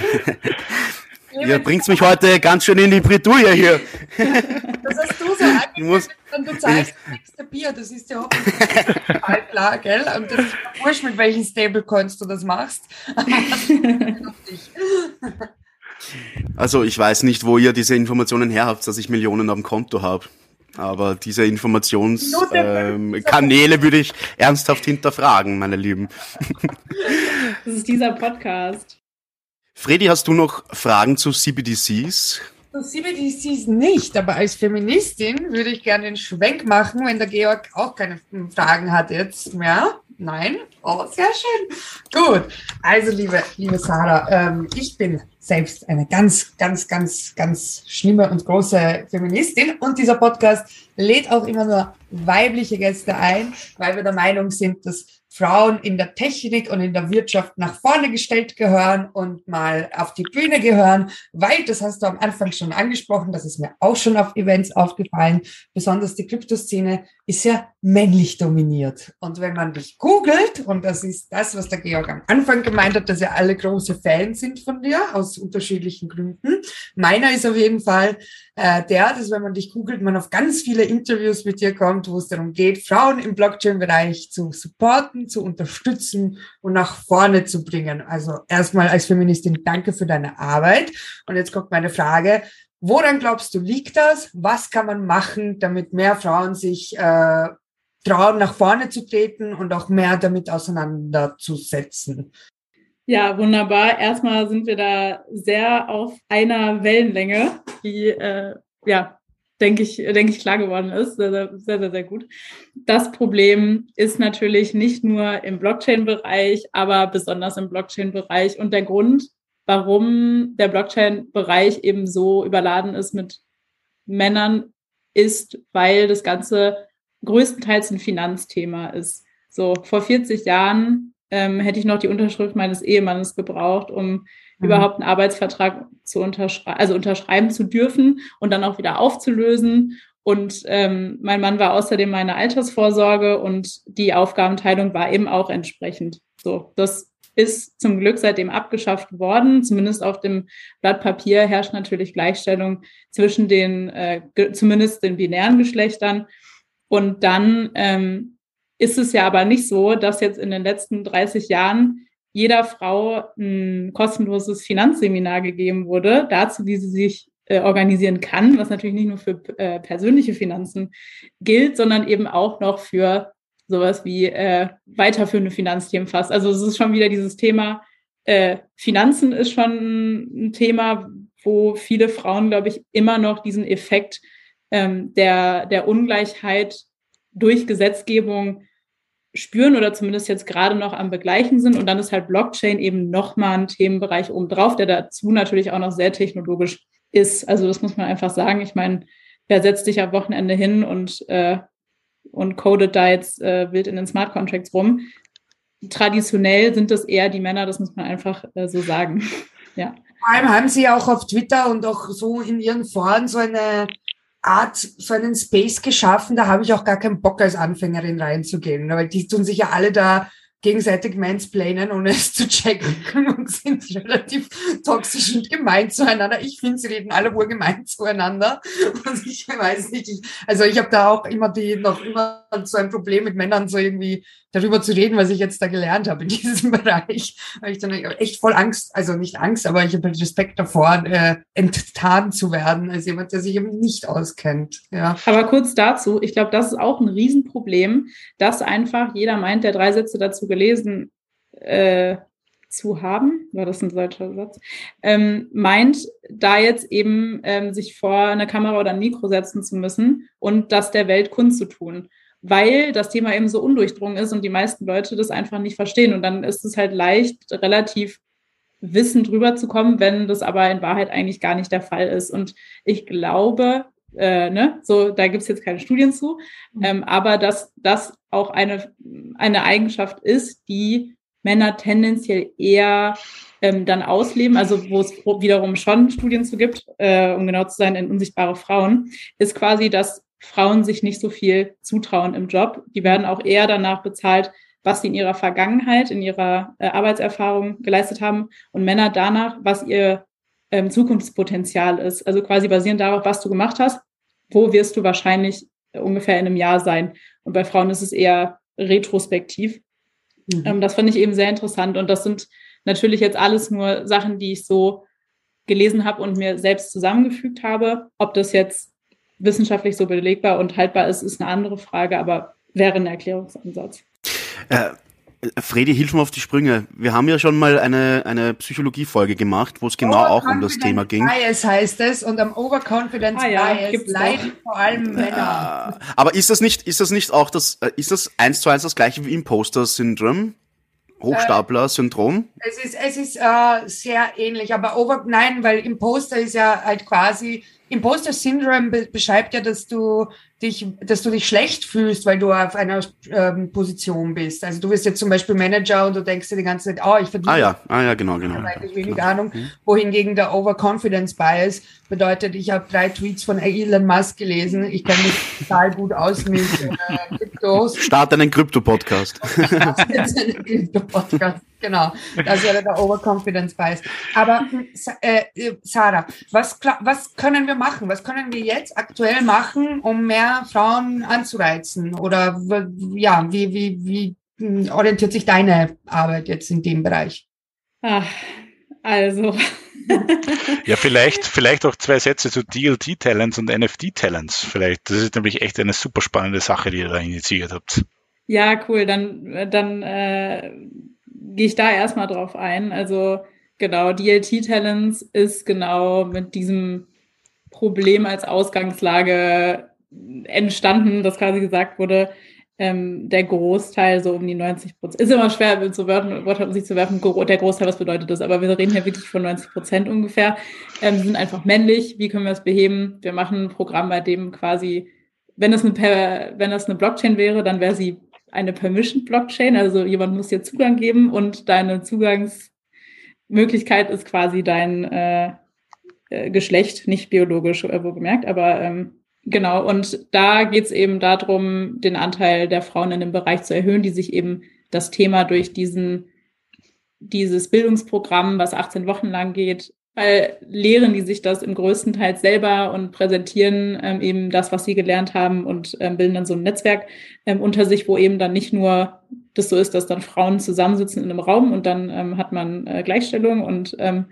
Ihr bringt mich heute ganz schön in die Bredouille hier. Das hast du so angekündigt und du zahlst das nächste Bier. Das ist ja auch klar, gell? Und das ist wurscht, mit welchen Stablecoins du das machst. also ich weiß nicht, wo ihr diese Informationen her habt, dass ich Millionen auf dem Konto habe. Aber diese Informationskanäle ähm, würde ich ernsthaft hinterfragen, meine Lieben. Das ist dieser Podcast. Fredi, hast du noch Fragen zu CBDCs? Zu CBDCs nicht, aber als Feministin würde ich gerne den Schwenk machen, wenn der Georg auch keine Fragen hat jetzt mehr. Nein? Oh, sehr schön. Gut. Also, liebe, liebe Sarah, ähm, ich bin selbst eine ganz, ganz, ganz, ganz schlimme und große Feministin und dieser Podcast lädt auch immer nur weibliche Gäste ein, weil wir der Meinung sind, dass Frauen in der Technik und in der Wirtschaft nach vorne gestellt gehören und mal auf die Bühne gehören, weil, das hast du am Anfang schon angesprochen, das ist mir auch schon auf Events aufgefallen, besonders die Kryptoszene ist ja männlich dominiert. Und wenn man dich googelt, und das ist das, was der Georg am Anfang gemeint hat, dass ja alle große Fans sind von dir, aus unterschiedlichen Gründen. Meiner ist auf jeden Fall äh, der, dass wenn man dich googelt, man auf ganz viele Interviews mit dir kommt, wo es darum geht, Frauen im Blockchain-Bereich zu supporten, zu unterstützen und nach vorne zu bringen. Also erstmal als Feministin danke für deine Arbeit. Und jetzt kommt meine Frage, Woran glaubst du, liegt das? Was kann man machen, damit mehr Frauen sich äh, trauen, nach vorne zu treten und auch mehr damit auseinanderzusetzen? Ja, wunderbar. Erstmal sind wir da sehr auf einer Wellenlänge, die, äh, ja, denke ich, denke ich, klar geworden ist. Sehr, sehr, sehr, sehr gut. Das Problem ist natürlich nicht nur im Blockchain-Bereich, aber besonders im Blockchain-Bereich. Und der Grund, warum der Blockchain-Bereich eben so überladen ist mit Männern, ist, weil das Ganze größtenteils ein Finanzthema ist. So, vor 40 Jahren ähm, hätte ich noch die Unterschrift meines Ehemannes gebraucht, um mhm. überhaupt einen Arbeitsvertrag zu unterschreiben, also unterschreiben zu dürfen und dann auch wieder aufzulösen. Und ähm, mein Mann war außerdem meine Altersvorsorge und die Aufgabenteilung war eben auch entsprechend. So, das ist zum Glück seitdem abgeschafft worden. Zumindest auf dem Blatt Papier herrscht natürlich Gleichstellung zwischen den, äh, zumindest den binären Geschlechtern. Und dann ähm, ist es ja aber nicht so, dass jetzt in den letzten 30 Jahren jeder Frau ein kostenloses Finanzseminar gegeben wurde, dazu, wie sie sich äh, organisieren kann, was natürlich nicht nur für äh, persönliche Finanzen gilt, sondern eben auch noch für sowas wie äh, weiterführende Finanzthemen fast. Also es ist schon wieder dieses Thema, äh, Finanzen ist schon ein Thema, wo viele Frauen, glaube ich, immer noch diesen Effekt ähm, der, der Ungleichheit durch Gesetzgebung spüren oder zumindest jetzt gerade noch am Begleichen sind. Und dann ist halt Blockchain eben nochmal ein Themenbereich obendrauf, der dazu natürlich auch noch sehr technologisch ist. Also das muss man einfach sagen. Ich meine, wer setzt sich am Wochenende hin und äh, und codet da jetzt äh, wild in den Smart Contracts rum. Traditionell sind das eher die Männer, das muss man einfach äh, so sagen. ja. Vor allem haben sie auch auf Twitter und auch so in ihren Foren so eine Art, so einen Space geschaffen, da habe ich auch gar keinen Bock als Anfängerin reinzugehen, weil die tun sich ja alle da gegenseitig mansplainen, ohne es zu checken und sind relativ toxisch und gemein zueinander. Ich finde, sie reden alle wohl gemein zueinander. Und ich weiß nicht, ich, also ich habe da auch immer die, noch immer so ein Problem mit Männern, so irgendwie darüber zu reden, was ich jetzt da gelernt habe in diesem Bereich. Weil ich dann echt voll Angst, also nicht Angst, aber ich habe halt Respekt davor, äh, enttarnt zu werden, als jemand, der sich eben nicht auskennt. Ja. Aber kurz dazu, ich glaube, das ist auch ein Riesenproblem, dass einfach jeder meint, der drei Sätze dazu gelesen äh, zu haben, war das ein solcher Satz, ähm, meint, da jetzt eben ähm, sich vor eine Kamera oder ein Mikro setzen zu müssen und das der Welt kundzutun weil das Thema eben so undurchdrungen ist und die meisten Leute das einfach nicht verstehen. Und dann ist es halt leicht, relativ wissend rüberzukommen, wenn das aber in Wahrheit eigentlich gar nicht der Fall ist. Und ich glaube, äh, ne, so, da gibt's jetzt keine Studien zu, mhm. ähm, aber dass das auch eine, eine Eigenschaft ist, die Männer tendenziell eher ähm, dann ausleben, also wo es wiederum schon Studien zu gibt, äh, um genau zu sein, in unsichtbare Frauen, ist quasi, dass Frauen sich nicht so viel zutrauen im Job. Die werden auch eher danach bezahlt, was sie in ihrer Vergangenheit, in ihrer äh, Arbeitserfahrung geleistet haben und Männer danach, was ihr ähm, Zukunftspotenzial ist. Also quasi basierend darauf, was du gemacht hast, wo wirst du wahrscheinlich äh, ungefähr in einem Jahr sein. Und bei Frauen ist es eher retrospektiv. Mhm. Ähm, das fand ich eben sehr interessant. Und das sind natürlich jetzt alles nur Sachen, die ich so gelesen habe und mir selbst zusammengefügt habe. Ob das jetzt wissenschaftlich so belegbar und haltbar ist, ist eine andere Frage, aber wäre ein Erklärungsansatz. Äh, Fredi, hilf mir auf die Sprünge. Wir haben ja schon mal eine, eine Psychologie-Folge gemacht, wo es genau auch um das Thema ging. Bias heißt es und am Overconfidence ah, ja, Bias leiden vor allem Männer. Äh, aber ist das nicht, ist das nicht auch das, äh, ist das eins zu eins das gleiche wie Imposter-Syndrom? Hochstapler-Syndrom? Äh, es ist, es ist äh, sehr ähnlich, aber Over, nein, weil Imposter ist ja halt quasi Imposter Syndrome be beschreibt ja, dass du dich, dass du dich schlecht fühlst, weil du auf einer ähm, Position bist. Also du wirst jetzt zum Beispiel Manager und du denkst dir die ganze Zeit, oh, ich verdiene. Ah ja, ah ja, genau, genau. Ich wenig genau. Ahnung. Mhm. Wohingegen der Overconfidence Bias bedeutet, ich habe drei Tweets von Elon Musk gelesen. Ich kenne mich total gut aus mit äh, Kryptos. Start einen Krypto-Podcast. einen Krypto-Podcast. Genau, das wäre der Overconfidence Bias. Aber äh, Sarah, was, was können wir machen? Was können wir jetzt aktuell machen, um mehr Frauen anzureizen? Oder ja, wie, wie, wie hm, orientiert sich deine Arbeit jetzt in dem Bereich? Ach, also. ja, vielleicht, vielleicht auch zwei Sätze zu DLT-Talents und NFT-Talents. Vielleicht. Das ist nämlich echt eine super spannende Sache, die ihr da initiiert habt. Ja, cool. Dann, dann äh, gehe ich da erstmal drauf ein. Also genau, DLT Talents ist genau mit diesem Problem als Ausgangslage entstanden, dass quasi gesagt wurde, ähm, der Großteil so um die 90 Prozent. Ist immer schwer, mit so Wörtern, Wörtern um sich zu werfen, der Großteil, was bedeutet das? Aber wir reden hier wirklich von 90 Prozent ungefähr. Ähm, sind einfach männlich. Wie können wir das beheben? Wir machen ein Programm, bei dem quasi, wenn das eine, wenn das eine Blockchain wäre, dann wäre sie eine Permission Blockchain, also jemand muss dir Zugang geben und deine Zugangsmöglichkeit ist quasi dein äh, äh, Geschlecht, nicht biologisch, äh, wohlgemerkt, aber ähm, genau. Und da geht es eben darum, den Anteil der Frauen in dem Bereich zu erhöhen, die sich eben das Thema durch diesen dieses Bildungsprogramm, was 18 Wochen lang geht, weil lehren die sich das im größten Teil selber und präsentieren ähm, eben das, was sie gelernt haben und ähm, bilden dann so ein Netzwerk ähm, unter sich, wo eben dann nicht nur das so ist, dass dann Frauen zusammensitzen in einem Raum und dann ähm, hat man äh, Gleichstellung und ähm,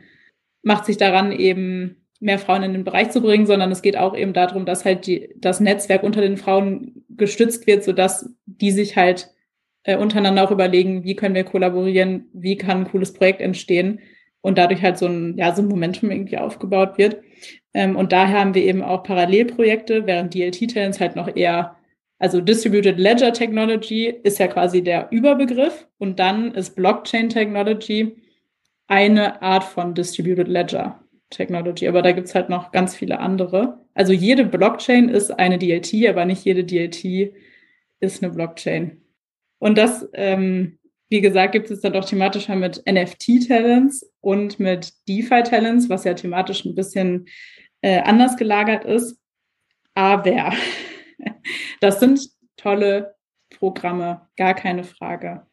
macht sich daran eben mehr Frauen in den Bereich zu bringen, sondern es geht auch eben darum, dass halt die, das Netzwerk unter den Frauen gestützt wird, sodass die sich halt äh, untereinander auch überlegen, wie können wir kollaborieren, wie kann ein cooles Projekt entstehen und dadurch halt so ein, ja, so ein Momentum irgendwie aufgebaut wird. Ähm, und daher haben wir eben auch Parallelprojekte, während DLT-Talents halt noch eher, also Distributed Ledger Technology ist ja quasi der Überbegriff und dann ist Blockchain Technology eine Art von Distributed Ledger Technology, aber da gibt's halt noch ganz viele andere. Also jede Blockchain ist eine DLT, aber nicht jede DLT ist eine Blockchain. Und das ähm, wie gesagt, gibt es dann doch thematischer mit NFT-Talents und mit DeFi-Talents, was ja thematisch ein bisschen äh, anders gelagert ist. Aber das sind tolle Programme, gar keine Frage.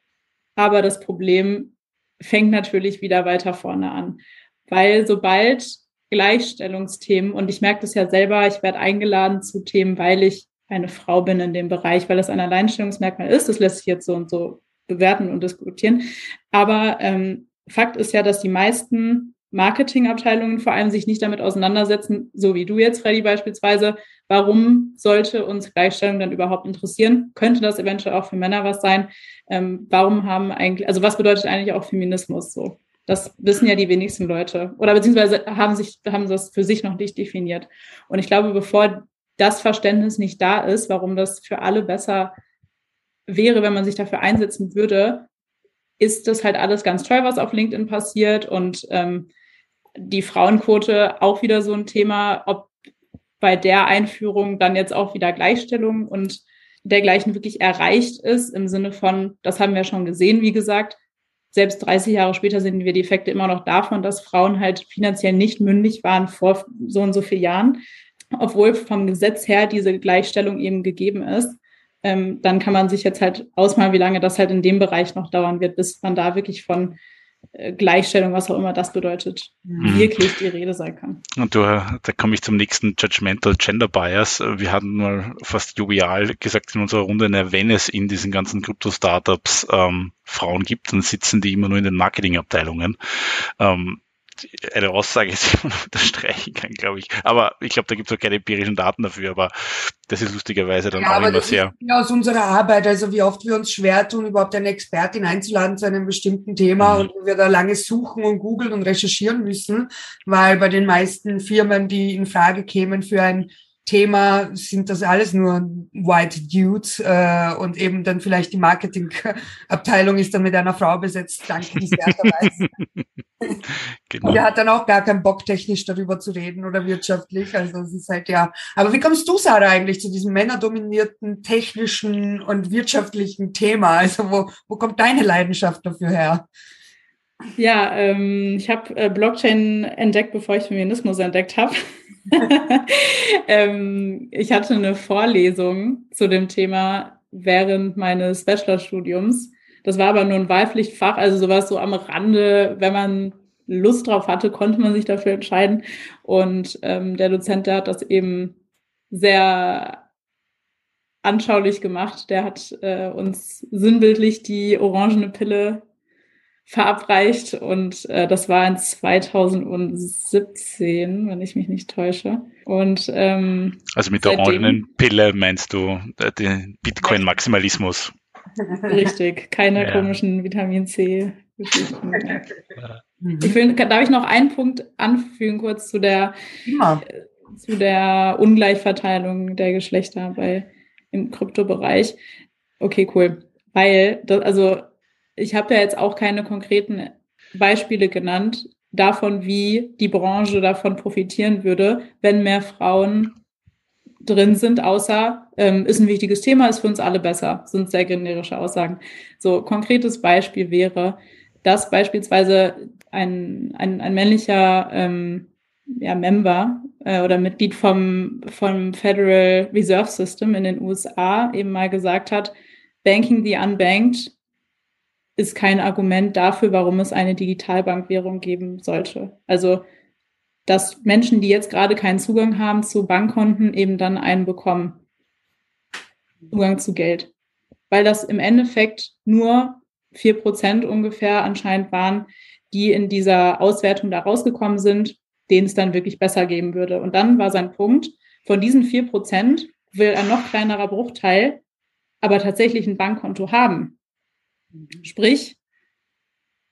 Aber das Problem fängt natürlich wieder weiter vorne an, weil sobald Gleichstellungsthemen, und ich merke das ja selber, ich werde eingeladen zu Themen, weil ich eine Frau bin in dem Bereich, weil das ein Alleinstellungsmerkmal ist, das lässt sich jetzt so und so bewerten und diskutieren. Aber ähm, Fakt ist ja, dass die meisten Marketingabteilungen vor allem sich nicht damit auseinandersetzen, so wie du jetzt, Freddy, beispielsweise. Warum sollte uns Gleichstellung dann überhaupt interessieren? Könnte das eventuell auch für Männer was sein? Ähm, warum haben eigentlich, also was bedeutet eigentlich auch Feminismus so? Das wissen ja die wenigsten Leute oder beziehungsweise haben sich, haben das für sich noch nicht definiert. Und ich glaube, bevor das Verständnis nicht da ist, warum das für alle besser wäre, wenn man sich dafür einsetzen würde, ist das halt alles ganz toll, was auf LinkedIn passiert. Und ähm, die Frauenquote auch wieder so ein Thema, ob bei der Einführung dann jetzt auch wieder Gleichstellung und dergleichen wirklich erreicht ist, im Sinne von, das haben wir schon gesehen, wie gesagt, selbst 30 Jahre später sehen wir die Effekte immer noch davon, dass Frauen halt finanziell nicht mündig waren vor so und so vielen Jahren, obwohl vom Gesetz her diese Gleichstellung eben gegeben ist ähm, dann kann man sich jetzt halt ausmalen, wie lange das halt in dem Bereich noch dauern wird, bis man da wirklich von äh, Gleichstellung, was auch immer das bedeutet, mhm. wirklich die Rede sein kann. Und du, da komme ich zum nächsten Judgmental Gender Bias. Wir hatten mal fast jovial gesagt in unserer Runde, wenn es in diesen ganzen Krypto-Startups ähm, Frauen gibt, dann sitzen die immer nur in den Marketingabteilungen. Ähm, eine Aussage, die man unterstreichen kann, glaube ich. Aber ich glaube, da gibt es auch keine empirischen Daten dafür, aber das ist lustigerweise dann ja, auch immer sehr. Ja, aus unserer Arbeit, also wie oft wir uns schwer tun, überhaupt eine Expertin einzuladen zu einem bestimmten Thema mhm. und wir da lange suchen und googeln und recherchieren müssen, weil bei den meisten Firmen, die in Frage kämen für ein Thema sind das alles nur White Dudes äh, und eben dann vielleicht die Marketingabteilung ist dann mit einer Frau besetzt, dankenswerterweise. genau. Und er hat dann auch gar keinen Bock, technisch darüber zu reden oder wirtschaftlich. Also es ist halt ja. Aber wie kommst du, Sarah, eigentlich zu diesem männerdominierten technischen und wirtschaftlichen Thema? Also wo, wo kommt deine Leidenschaft dafür her? Ja, ähm, ich habe äh, Blockchain entdeckt, bevor ich Feminismus entdeckt habe. ähm, ich hatte eine Vorlesung zu dem Thema während meines Bachelorstudiums. Das war aber nur ein Wahlpflichtfach, also sowas so am Rande, wenn man Lust drauf hatte, konnte man sich dafür entscheiden. Und ähm, der Dozent, der hat das eben sehr anschaulich gemacht. Der hat äh, uns sinnbildlich die orangene Pille verabreicht und äh, das war in 2017, wenn ich mich nicht täusche. Und ähm, also mit der orangenen Pille meinst du äh, den Bitcoin-Maximalismus? Richtig, keine ja. komischen Vitamin C. Geschichten. Ich will, darf ich noch einen Punkt anfügen, kurz zu der, ja. Äh, zu der Ungleichverteilung der Geschlechter bei, im Kryptobereich? Okay, cool. Weil, das, also ich habe ja jetzt auch keine konkreten Beispiele genannt davon, wie die Branche davon profitieren würde, wenn mehr Frauen drin sind, außer ähm, ist ein wichtiges Thema, ist für uns alle besser, sind sehr generische Aussagen. So konkretes Beispiel wäre, dass beispielsweise ein, ein, ein männlicher ähm, ja, Member äh, oder Mitglied vom, vom Federal Reserve System in den USA eben mal gesagt hat, Banking the Unbanked ist kein Argument dafür, warum es eine Digitalbankwährung geben sollte. Also, dass Menschen, die jetzt gerade keinen Zugang haben zu Bankkonten, eben dann einen bekommen. Zugang zu Geld. Weil das im Endeffekt nur vier Prozent ungefähr anscheinend waren, die in dieser Auswertung da rausgekommen sind, denen es dann wirklich besser geben würde. Und dann war sein Punkt, von diesen vier Prozent will ein noch kleinerer Bruchteil aber tatsächlich ein Bankkonto haben. Sprich,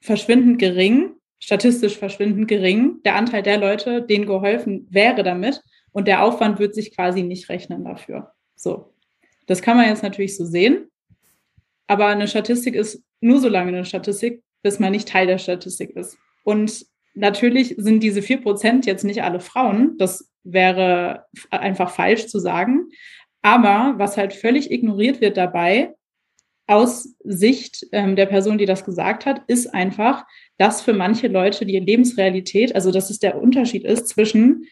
verschwindend gering, statistisch verschwindend gering, der Anteil der Leute, denen geholfen wäre damit und der Aufwand wird sich quasi nicht rechnen dafür. So. Das kann man jetzt natürlich so sehen, aber eine Statistik ist nur so lange eine Statistik, bis man nicht Teil der Statistik ist. Und natürlich sind diese vier Prozent jetzt nicht alle Frauen. Das wäre einfach falsch zu sagen. Aber was halt völlig ignoriert wird dabei, aus Sicht ähm, der Person, die das gesagt hat, ist einfach, dass für manche Leute die Lebensrealität, also dass es der Unterschied ist zwischen,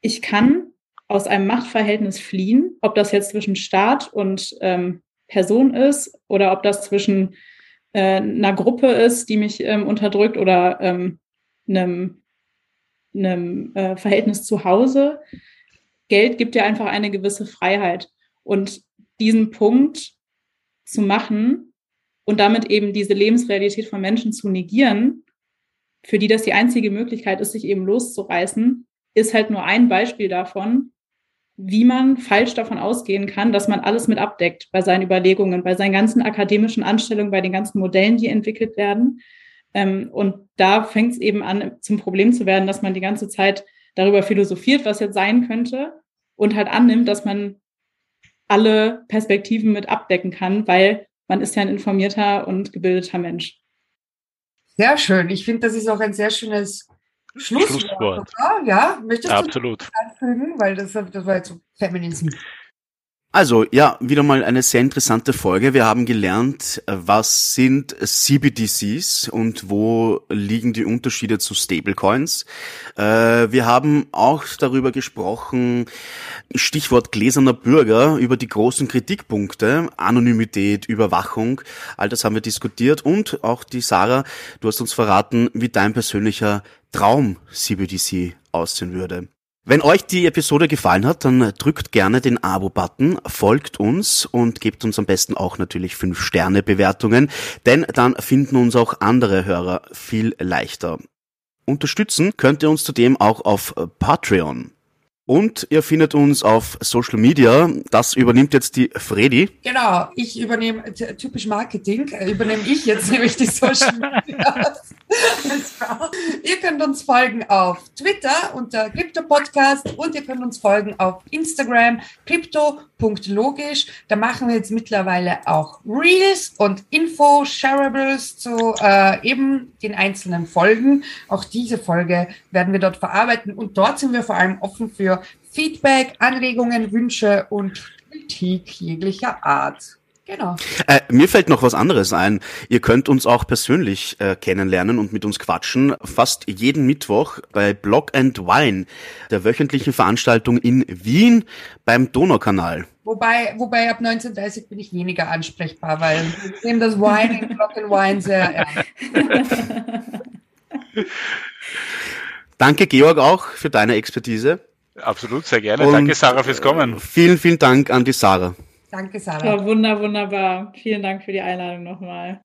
ich kann aus einem Machtverhältnis fliehen, ob das jetzt zwischen Staat und ähm, Person ist oder ob das zwischen äh, einer Gruppe ist, die mich ähm, unterdrückt oder ähm, einem, einem äh, Verhältnis zu Hause. Geld gibt ja einfach eine gewisse Freiheit. Und diesen Punkt zu machen und damit eben diese Lebensrealität von Menschen zu negieren, für die das die einzige Möglichkeit ist, sich eben loszureißen, ist halt nur ein Beispiel davon, wie man falsch davon ausgehen kann, dass man alles mit abdeckt bei seinen Überlegungen, bei seinen ganzen akademischen Anstellungen, bei den ganzen Modellen, die entwickelt werden. Ähm, und da fängt es eben an, zum Problem zu werden, dass man die ganze Zeit darüber philosophiert, was jetzt sein könnte und halt annimmt, dass man alle Perspektiven mit abdecken kann, weil man ist ja ein informierter und gebildeter Mensch. Sehr schön. Ich finde, das ist auch ein sehr schönes Schlusswort. Schlusswort. Ja, möchtest du Absolut. anfügen? Weil das, das war jetzt so Feminismus. Also ja, wieder mal eine sehr interessante Folge. Wir haben gelernt, was sind CBDCs und wo liegen die Unterschiede zu Stablecoins. Äh, wir haben auch darüber gesprochen, Stichwort gläserner Bürger, über die großen Kritikpunkte, Anonymität, Überwachung, all das haben wir diskutiert und auch die Sarah, du hast uns verraten, wie dein persönlicher Traum CBDC aussehen würde. Wenn euch die Episode gefallen hat, dann drückt gerne den Abo-Button, folgt uns und gebt uns am besten auch natürlich 5-Sterne-Bewertungen, denn dann finden uns auch andere Hörer viel leichter. Unterstützen könnt ihr uns zudem auch auf Patreon. Und ihr findet uns auf Social Media. Das übernimmt jetzt die Fredi. Genau, ich übernehme typisch Marketing, äh, übernehme ich jetzt nämlich die Social Media. ihr könnt uns folgen auf Twitter unter Crypto Podcast und ihr könnt uns folgen auf Instagram crypto.logisch. Da machen wir jetzt mittlerweile auch Reels und Info-Shareables zu äh, eben den einzelnen Folgen. Auch diese Folge werden wir dort verarbeiten und dort sind wir vor allem offen für Feedback, Anregungen, Wünsche und Kritik jeglicher Art. Genau. Äh, mir fällt noch was anderes ein. Ihr könnt uns auch persönlich äh, kennenlernen und mit uns quatschen. Fast jeden Mittwoch bei Block and Wine, der wöchentlichen Veranstaltung in Wien beim Donaukanal. Wobei, wobei ab 1930 bin ich weniger ansprechbar, weil ich nehme das Wine in Block and Wine sehr ernst. Danke, Georg, auch für deine Expertise. Absolut, sehr gerne. Und Danke, Sarah, fürs Kommen. Vielen, vielen Dank an die Sarah. Danke, Sarah. War wunder, wunderbar. Vielen Dank für die Einladung nochmal.